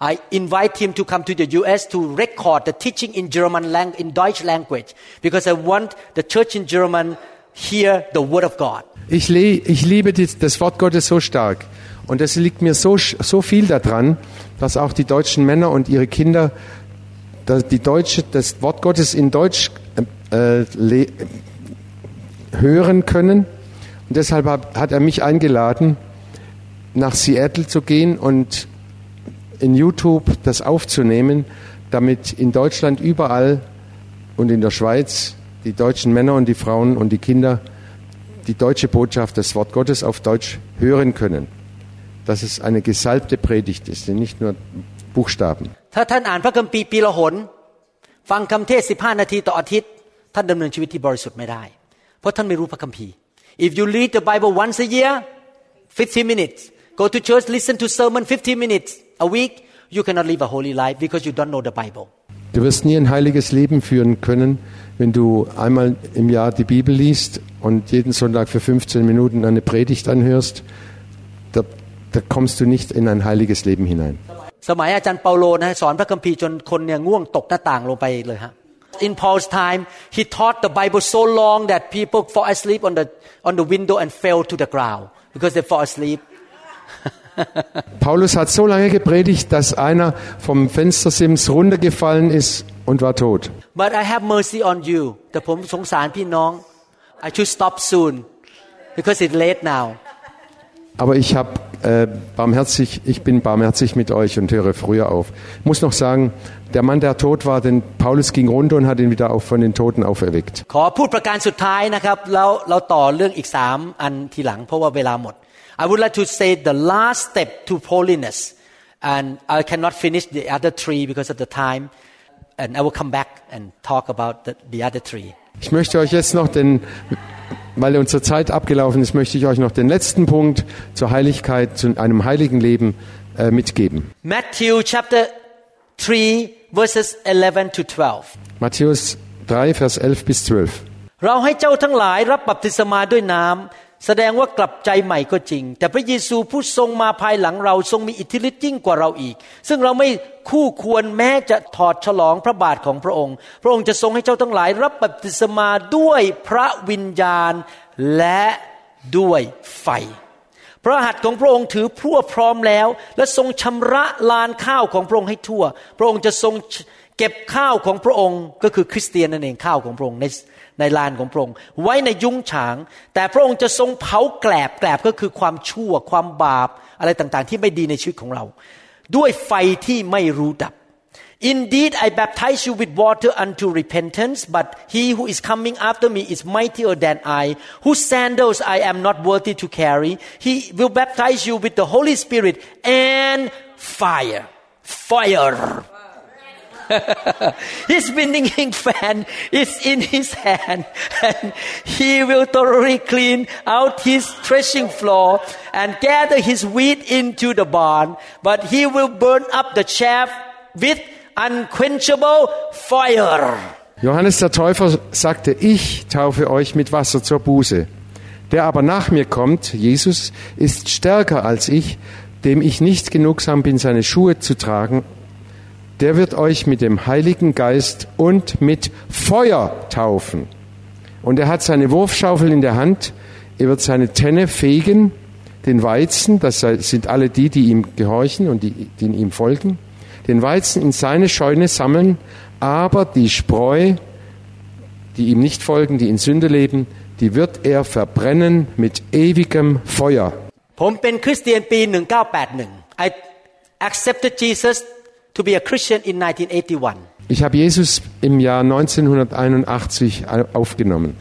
I invite him to come to the U.S. to record the teaching in German lang- in Deutsch language because I want the church in German hear the word of God. Ich, ich liebe die, das Wort Gottes so stark. Und es liegt mir so, so viel daran, dass auch die deutschen Männer und ihre Kinder dass die Deutsche, das Wort Gottes in Deutsch äh, le hören können. Und deshalb hat er mich eingeladen, nach Seattle zu gehen und in YouTube das aufzunehmen, damit in Deutschland überall und in der Schweiz die deutschen Männer und die Frauen und die Kinder die deutsche Botschaft, das Wort Gottes auf Deutsch hören können. Dass es eine gesalbte Predigt ist, nicht nur Buchstaben. If you read the Bible once a year, 15 minutes. Go to church, listen to sermon 15 minutes a week you cannot live a holy life because you don't know the Bible Du wirst nie ein heiliges Leben führen können, wenn du einmal im Jahr die Bibel liest und jeden Sonntag für 15 Minuten eine Predigt anhörst. Da, da kommst du nicht in ein heiliges Leben hinein. สมัยอาจารย์เปาโลนะสอนพระคัมภีร์จนคนเนี่ยง่วงตกหน้าต่างลงไปเลยฮะ In Paul's time he taught the Bible so long that people fall asleep on the on the window and fell to the ground because they fall asleep Paulus hat so lange gepredigt, dass einer vom Fenstersims runtergefallen ist und war tot. But I have mercy on you แต่ผมสงสารพี่น้อง I should stop soon because it's late now Aber ich habe äh, barmherzig, ich bin barmherzig mit euch und höre früher auf. Ich muss noch sagen, der Mann, der tot war, denn Paulus ging runter und hat ihn wieder auch von den Toten auferweckt. ขอพูดประการสุดท้ายนะครับแล้วเราต่อเรื่องอีกสามอันทีหลังเพราะว่าเวลาหมด I would like to say the last step to holiness and I cannot finish the other three because of the time and I will come back and talk about the, the other three Ich möchte euch jetzt noch den, weil unsere Zeit abgelaufen ist, möchte ich euch noch den letzten Punkt zur Heiligkeit, zu einem heiligen Leben äh, mitgeben. Matthew chapter 3 verses 11 to 12 Matthäus 3, Vers 11 bis 12. เราให้เจ้าทั้งหลายรับบัพติศมาด้วยน้ แสดงว่ากลับใจใหม่ก็จริง แต่พระเยซูผู้ทรงมาภายหลังเราทรงมีอิทธิฤทธิ์ยิ่งกว่าเราอีก ซึ่งเราไม่คู่ควรแม้จะถอดฉลองพระบาทของพระองค์ พระองค์จะทรงให้เจ้าทั้งหลาย รับบัพติศมาด้วยพระวิญญาณและด้วยไฟ พระหัตถ์ของพระองค์ถือพรั่วพร้อมแล้ว และทรงชำระลานข้าวของพระองค์ให้ทั่ว พระองค์จะทรงเก็บข้าวของพระองค์ก็คือคริสเตียนนั่นเองข้าวของพระองค์ใน ในลานของพระองค์ ไว้ในยุ้งฉาง แต่พระองค์จะทรงเผาแกลบแกลบก็คือความชั่ว ความบาปอะไรต่างๆ ที่ไม่ดีในชีวิตของเรา ด้วยไฟที่ไม่รู้ดับ Indeed, I baptize you with water unto repentance, but he who is coming after me is mightier than I, whose sandals I am not worthy to carry. He will baptize you with the Holy Spirit and fire. Fire. His winnowing fan is in his hand, and he will thoroughly clean out his threshing floor and gather his wheat into the barn, but he will burn up the chaff with unquenchable fire. Johannes der Täufer sagte, ich taufe euch mit Wasser zur Buße. Der aber nach mir kommt, Jesus, ist stärker als ich, dem ich nicht genugsam bin, seine Schuhe zu tragen. Der wird euch mit dem Heiligen Geist und mit Feuer taufen. Und er hat seine Wurfschaufel in der Hand. Er wird seine Tenne fegen, den Weizen, das sind alle die, die ihm gehorchen und die, die ihm folgen den Weizen in seine Scheune sammeln, aber die Spreu, die ihm nicht folgen, die in Sünde leben, die wird er verbrennen mit ewigem Feuer. I accepted Jesus to be a Christian in 1981. Ich habe Jesus im Jahr 1981 aufgenommen.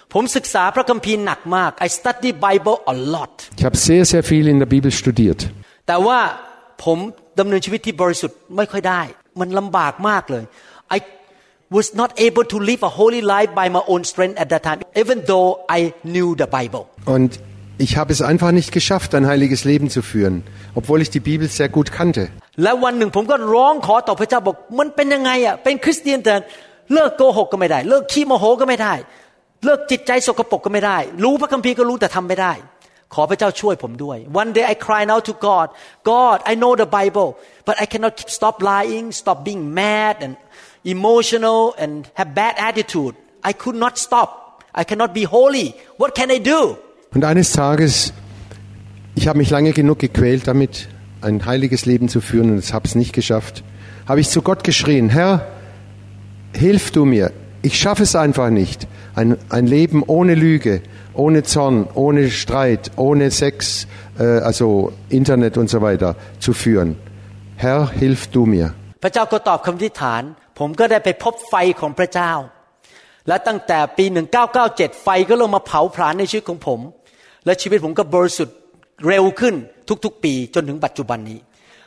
Ich habe sehr sehr viel in der Bibel studiert. ดำเนินชีวิตที่บริสุทธิ์ไม่ค่อยได้ มันลำบากมากเลย I was not able to live a holy life by my own strength at that time even though I knew the Bible und Ich habe es einfach nicht geschafft, ein heiliges Leben zu führen, obwohl ich die Bibel sehr gut kannte. One day I cried out to God, God, I know the Bible, but I cannot stop lying, stop being mad and emotional and have bad attitude. I could not stop. I cannot be holy. What can I do? Und eines Tages ich habe mich lange genug gequält damit ein heiliges Leben zu führen und es habe es nicht geschafft habe ich zu Gott geschrien Herr hilf du mir ich schaffe es einfach nicht ein, ein Leben ohne Lüge ohne Zorn, ohne Streit, ohne Sex, äh, also Internet und so weiter zu führen. Herr, hilf du mir. พระเจ้าก็ตอบคำทิฐาน ผมก็ได้ไปพบไฟของพระเจ้า และตั้งแต่ปี 1997 ไฟก็ลงมาเผาผลาญในชีวิตของผม และชีวิตผมก็บริสุทธิ์เร็วขึ้นทุกๆปีจนถึงปัจจุบันนี้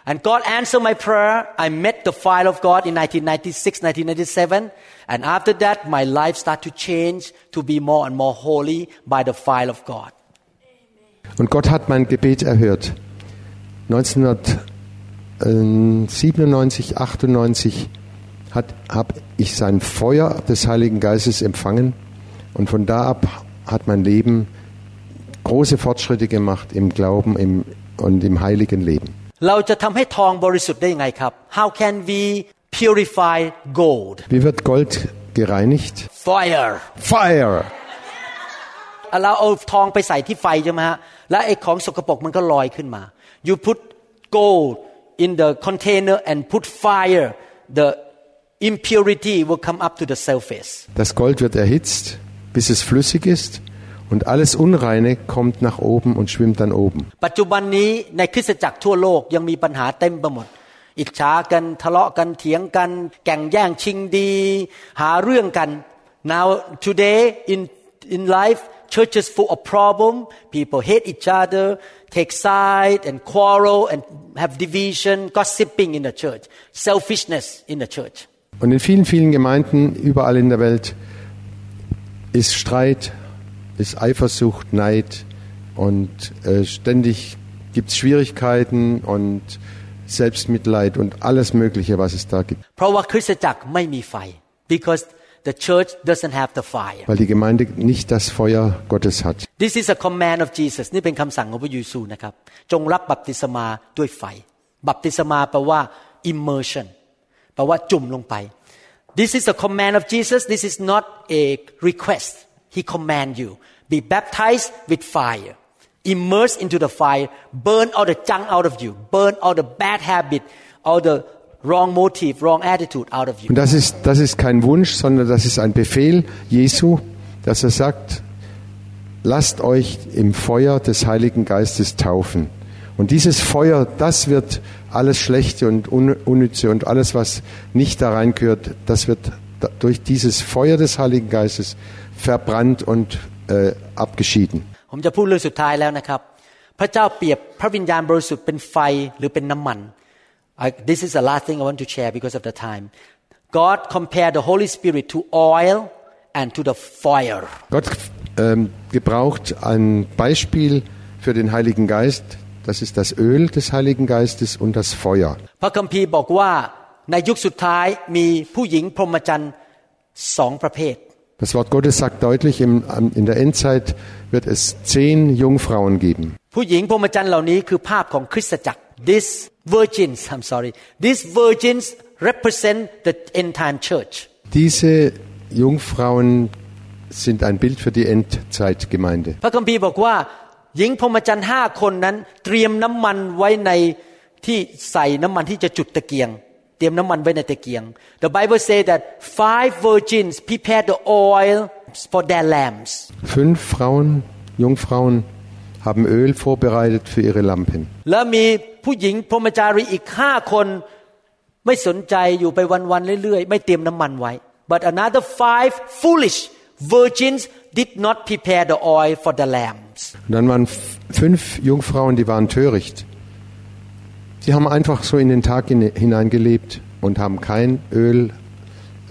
And God answered my prayer. I met the fire of God in 1996, 1997. And after that, my life started to change to be more and more holy by the fire of God. Und Gott hat mein Gebet erhört. 1997, 98 habe ich sein Feuer des Heiligen Geistes empfangen und von da ab hat mein Leben große Fortschritte gemacht im Glauben im, und im heiligen Leben. เราจะทำให้ทองบริสุทธิ์ได้ยังไงครับ How can we purify gold Wie wird Gold gereinigt Fire Fire เราเอาทองไปใส่ที่ไฟใช่ไหมฮะและไอ้ของสกปรกมันก็ลอยขึ้นมา You put gold in the container and put fire the impurity will come up to the surface Das Gold wird erhitzt bis es flüssig ist und alles Unreine kommt nach oben und schwimmt dann oben. ปัจจุบันนี้ในคริสตจักรทั่วโลกยังมีปัญหาเต็มไปหมดอิจฉากันทะเลาะกันเถียงกันแก่งแย่งชิงดีหาเรื่องกัน now today in in life churches full of problem people hate each other take side and quarrel and have division gossiping in the church selfishness in the church und in vielen vielen Gemeinden überall in der Welt ist Streit ist Eifersucht, Neid und äh, ständig gibt es Schwierigkeiten und Selbstmitleid und alles Mögliche, was es da gibt. Because the church doesn't have the fire. Weil die Gemeinde nicht das Feuer Gottes hat. This is a command of Jesus นี่เป็นคำสั่งของพระเยซูนะครับ จงรับบัพติศมาด้วยไฟ บัพติศมาแปลว่า immersion แปลว่าจุ่มลงไป This is a command of Jesus this is not a request He command you be baptized with fire. Immerse into the fire. Burn all the junk out of you. Burn all the bad habit all the wrong motive wrong attitude out of you. Und das ist, das ist kein Wunsch, sondern das ist ein Befehl Jesu, dass er sagt, lasst euch im Feuer des Heiligen Geistes taufen. Und dieses Feuer, das wird alles Schlechte und Un- Unnütze und alles, was nicht da reingehört, das wird durch dieses Feuer des Heiligen Geistes verbrannt und äh, abgeschieden. ผมจะพูดเรื่องสุดท้ายแล้วนะครับ พระเจ้าเปรียบพระวิญญาณบริสุทธิ์เป็นไฟหรือเป็นน้ำมัน I, this is the last thing I want to share because of the time God compared the Holy Spirit to oil and to the fire Gott ähm, gebraucht ein Beispiel für den Heiligen Geist. Das ist das Öl des Heiligen Geistes und das Feuer. พระคัมภีร์บอกว่า ในยุคสุดท้ายมีผู้หญิงพรหมจรรย์สองประเภท Das Wort Gottes sagt deutlich, im, am- in der Endzeit wird es zehn Jungfrauen geben. ผู้หญิงพรหมจรรย์เหล่านี้คือภาพของคริสตจักร These virgins I'm sorry These virgins represent the end time church Diese Jungfrauen sind ein Bild für die Endzeitgemeinde. พระคัมภีร์บอกว่าหญิงพรหมจรรย์ห้าคนนั้นเตรียมน้ำมันไว้ในที่ใส่น้ำมันที่จะจุดตะเกียง เตรียมน้ำมันไว้ในตะเกียง The Bible say that five virgins prepared the oil for their lamps Fünf Frauen, Jungfrauen, haben Öl vorbereitet für ihre Lampen. แล้วมีผู้หญิงพรหมจารีอีกห้าคนไม่สนใจอยู่ไปวันๆเรื่อยๆ ไม่เตรียมน้ำมันไว้ but another five foolish virgins did not prepare the oil for the lamps Und dann waren f- fünf Jungfrauen, die waren töricht. Die haben einfach so in den Tag hine- hineingelebt und haben kein Öl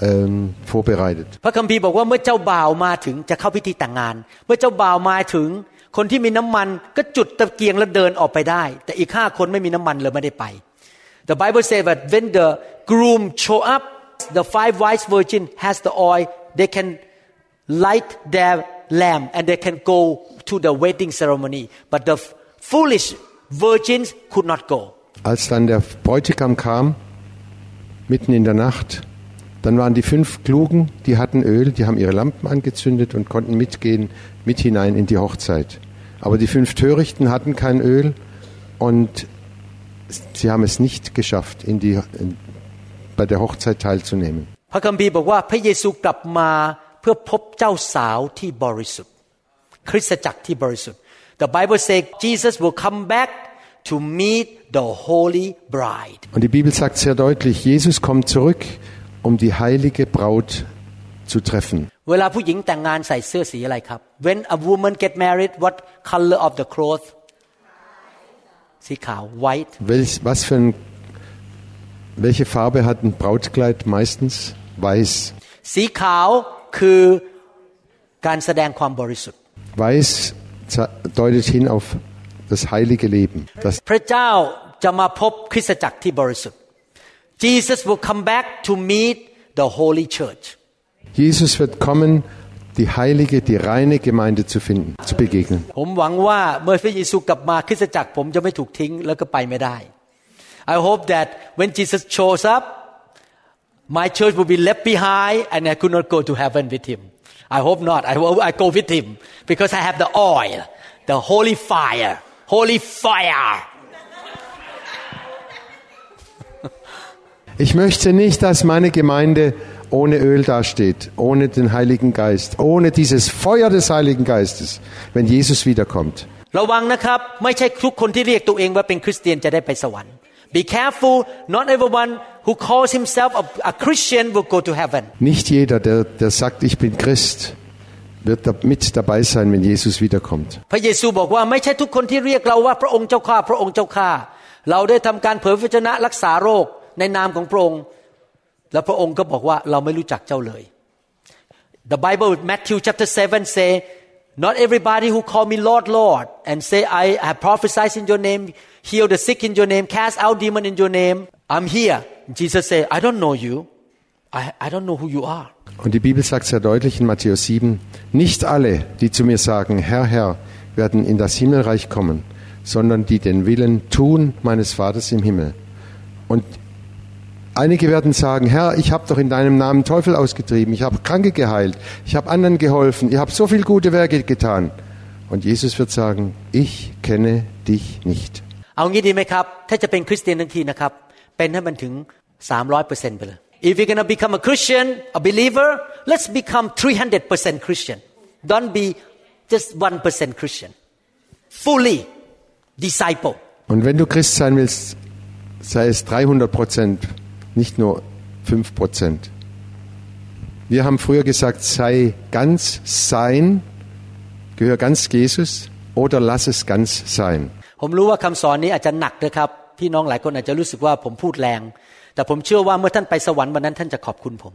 ähm, vorbereitet. พระคัมภีร์บอกว่าเมื่อเจ้าบ่าวมาถึงจะเข้าพิธีแต่งงาน เมื่อเจ้าบ่าวมาถึง คนที่มีน้ำมันก็จุดตะเกียงแล้วเดินออกไปได้ แต่อีกห้าคนไม่มีน้ำมันเลยไม่ได้ไป The Bible says that when the groom show up the five wise virgin has the oil they can light their lamp and they can go to the wedding ceremony but the foolish virgins could not go Als dann der Bräutigam kam, mitten in der Nacht, dann waren die fünf Klugen, die hatten Öl, die haben ihre Lampen angezündet und konnten mitgehen, mit hinein in die Hochzeit. Aber die fünf Törichten hatten kein Öl und sie haben es nicht geschafft, in die, in, bei der Hochzeit teilzunehmen. พระคัมภีร์บอกว่าพระเยซูกลับมาเพื่อพบเจ้าสาวที่บริสุทธิ์ คริสตจักรที่บริสุทธิ์ The Bible says Jesus will come back to meet the holy bride Und die Bibel sagt sehr deutlich, Jesus kommt zurück, um die heilige Braut zu treffen. เวลาผู้หญิงแต่งงานใส่เสื้อสีอะไรครับ When a woman get married what color of the cloth สีขาว white Welch, was für ein, welche Farbe hat ein Brautkleid meistens? Weiß. สีขาวคือการแสดงความบริสุทธิ์ Weiß ze- deutet hin auf das heilige Leben. Das Jesus will come back to meet the holy church. Jesus wird kommen, die heilige, die reine Gemeinde zu finden, zu begegnen. I hope that when Jesus shows up, my church will be left behind and I could not go to heaven with him. I hope not. I, will, I go with him because I have the oil, the holy fire. Holy Fire! Ich möchte nicht, dass meine Gemeinde ohne Öl dasteht, ohne den Heiligen Geist, ohne dieses Feuer des Heiligen Geistes, wenn Jesus wiederkommt. Be careful, not everyone who calls himself a Christian will go to heaven. Nicht jeder, der, der sagt, ich bin Christ, wird mit dabei sein, wenn Jesus wiederkommt. พระเยซูบอกว่าไม่ใช่ทุกคนที่เรียกเราว่าพระองค์เจ้าข้าพระองค์เจ้าข้าเราได้ทำการเผยพระวจนะรักษาโรคในนามของพระองค์แล้วพระองค์ก็บอกว่าเราไม่รู้จักเจ้าเลย The Bible Matthew chapter 7 say not everybody who call me Lord Lord and say I have prophesied in your name heal the sick in your name cast out demon in your name I'm here Jesus say I don't know you I, I don't know who you are. Und die Bibel sagt sehr deutlich in Matthäus 7, nicht alle, die zu mir sagen, Herr, Herr, werden in das Himmelreich kommen, sondern die den Willen tun meines Vaters im Himmel. Und einige werden sagen, Herr, ich habe doch in deinem Namen Teufel ausgetrieben, ich habe Kranke geheilt, ich habe anderen geholfen, ich habe so viele gute Werke getan. Und Jesus wird sagen, ich kenne dich nicht. เอางี้ดีไหมครับ ถ้าจะเป็นคริสเตียนทั้งทีนะครับ เป็นให้มันถึง 300%ไปเลย If you're gonna become a Christian a believer let's become 300% Christian don't be just 1% Christian fully disciple Und wenn du Christ sein willst, sei es 300 Prozent, nicht nur 5 Prozent. Wir haben früher gesagt, sei ganz sein, gehör ganz Jesus oder lass es ganz sein. ผมรู้ว่าคำสอนนี้อาจจะหนักนะครับ พี่น้องหลายคนอาจจะรู้สึกว่าผมพูดแรง แต่ผมเชื่อว่าเมื่อท่านไปสวรรค์วันนั้นท่านจะขอบคุณผม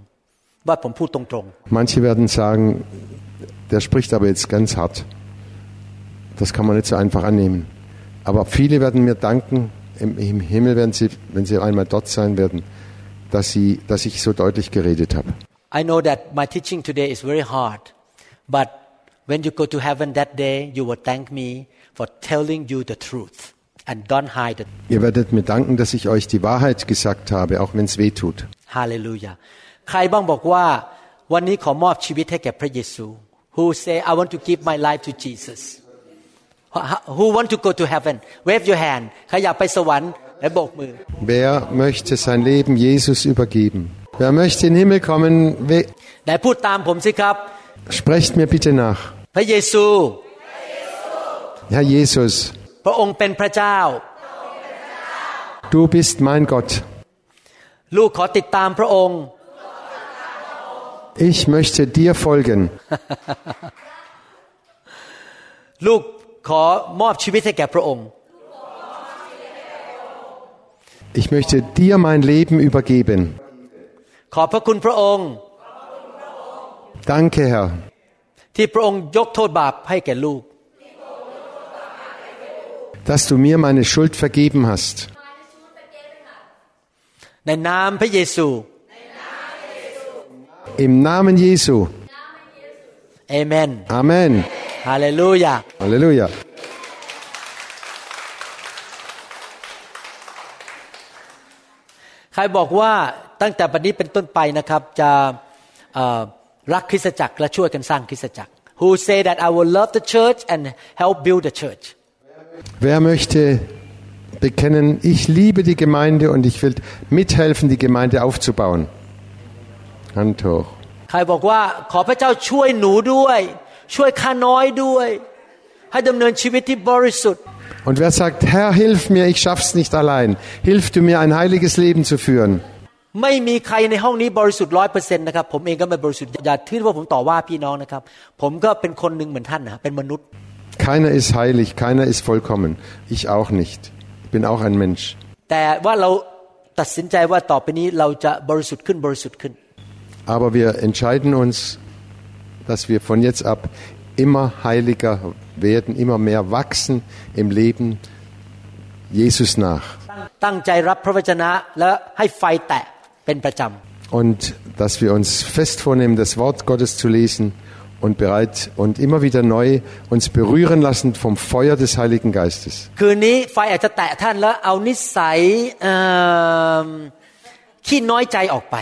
ว่าผมพูดตรง Manche werden sagen, der spricht aber jetzt ganz hart. Das kann man nicht so einfach annehmen. Aber viele werden mir danken, im, im Himmel werden sie, wenn sie einmal dort sein werden, dass, sie, dass ich so deutlich geredet habe. I know that my teaching today is very hard but when you go to heaven that day you will thank me for telling you the truth and don't hide it Ihr werdet mir danken, dass ich euch die Wahrheit gesagt habe, auch wenn es weh tut. Hallelujah ใครบ้างบอกว่า วันนี้ขอมอบชีวิตให้แก่พระเยซู Who say I want to give my life to Jesus Who want to go to heaven wave your hand ใครอยากไปสวรรค์และโบกมือ Wer möchte sein Leben Jesus übergeben? Wer möchte in den Himmel kommen? We- ไหนพูดตามผมสิครับ Sprecht mir bitte nach. พระเยซู Herr Jesus, พ ระองค์เป็นพระเจ้า du bist mein Gott. ลูกขอติดตามพระองค์ Ich möchte dir folgen. ลูกขอมอบชีวิตให้แก่พระองค์ Ich möchte dir mein Leben übergeben. ขอบพระคุณพระองค์ Danke, Herr, ที่พระองค์ยกโทษบาปให้แก่ลูก dass du mir meine Schuld vergeben hast. ในนามพระเยซู Im Namen Jesu. เอเมน Amen. ฮาเลลูยา Halleluja. ใครบอกว่าตั้งแต่บัดนี้เป็นต้นไปนะครับ จะเอ่อรักคริสตจักรและช่วยกันสร้างคริสตจักร Who say that I will love the church and help build the church Wer möchte bekennen, ich liebe die Gemeinde und ich will mithelfen, die Gemeinde aufzubauen? Hand hoch. ใครบอกว่าขอพระเจ้าช่วยหนูด้วย ช่วยข้าน้อยด้วย ให้ดำเนินชีวิตที่บริสุทธิ์ Und wer sagt, Herr, hilf mir, ich schaff's nicht allein. Hilf du mir, ein heiliges Leben zu führen. ไม่มีใครในห้องนี้บริสุทธิ์ร้อยเปอร์เซ็นต์นะครับ ผมเองก็ไม่บริสุทธิ์อย่าถือว่าผมต่อว่าพี่น้องนะครับ ผมก็เป็นคนหนึ่งเหมือนท่านนะเป็นมนุษย์ keiner ist heilig, keiner ist vollkommen. Ich auch nicht. Ich bin auch ein Mensch. Aber wir entscheiden uns, dass wir von jetzt ab immer heiliger werden, immer mehr wachsen im Leben Jesus nach. Und dass wir uns fest vornehmen, das Wort Gottes zu lesen und bereit und immer wieder neu uns berühren lassen vom Feuer des Heiligen Geistes. ำคืนนี้ไฟอาจจะแตะท่านแล้วเอานิสัยเอิ่มขี้น้อยใจออกไป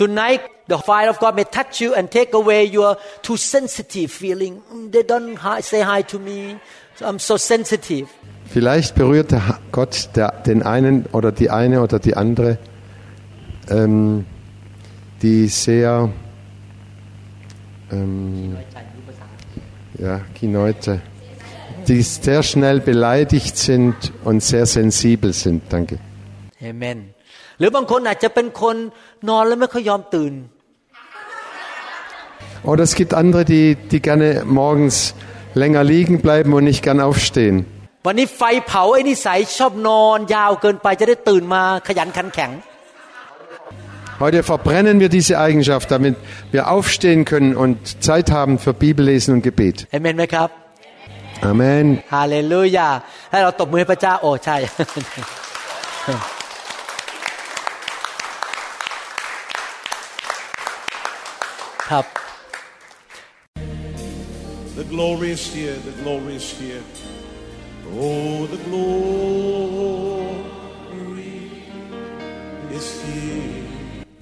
Tonight the fire of God may touch you and take away your too sensitive feeling "Mm, they don't hi- say hi to me so I'm so sensitive Vielleicht berührt der Ha- Gott der, den einen oder die eine oder die andere, ähm, die sehr, ähm, ja, Kinoite, die sehr schnell beleidigt sind und sehr sensibel sind. Danke. Amen หรือบางคนอาจจะเป็นคนนอนแล้วไม่ค่อยยอมตื่น Oder es gibt andere, die, die gerne morgens länger liegen bleiben und nicht gern aufstehen. วันนี้ไฟเผาไอ้นิสัยชอบนอนยาวเกินไปจะได้ตื่นมาขยันขันแข็ง Heute verbrennen wir diese Eigenschaft, damit wir aufstehen können und Zeit haben für Bibellesen und Gebet. เอเมนไหมครับ Amen. ฮาเลลูยาให้เราตบมือให้พระเจ้าโอ้ ใช่ ใ ครับ The glory is here, the glory is here. Oh, the glory is here.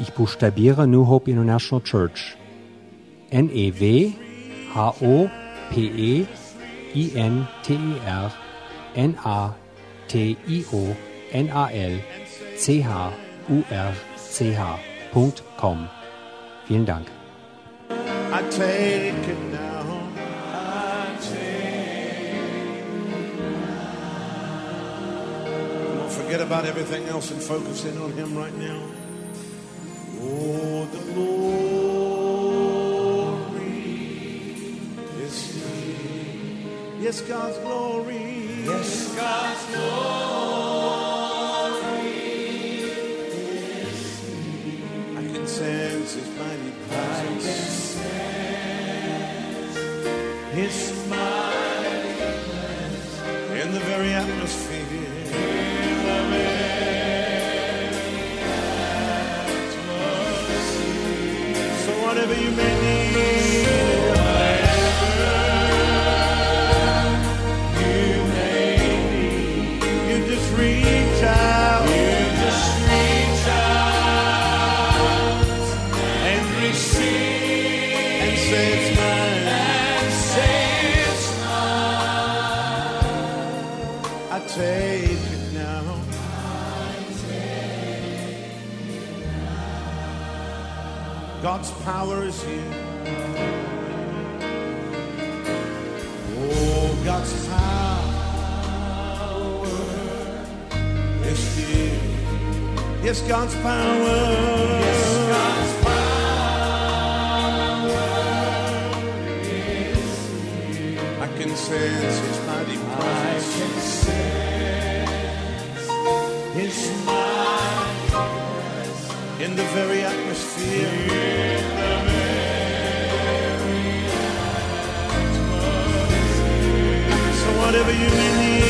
Ich buchstabiere New Hope International Church. N-E-W-H-O-P-E-I-N-T-E-R N-A-T-I-O-N-A-L-C-H-U-R-C-H.com. Vielen Dank. Forget about everything else and focus in on Him right now. Yes, God's glory. Yes, God's glory is. I can sense His mighty presence. His mighty Yes, God's power. Yes, God's power is here. I can sense His mighty presence. I can sense His mighty presence in the very atmosphere. In the very atmosphere. So whatever you need.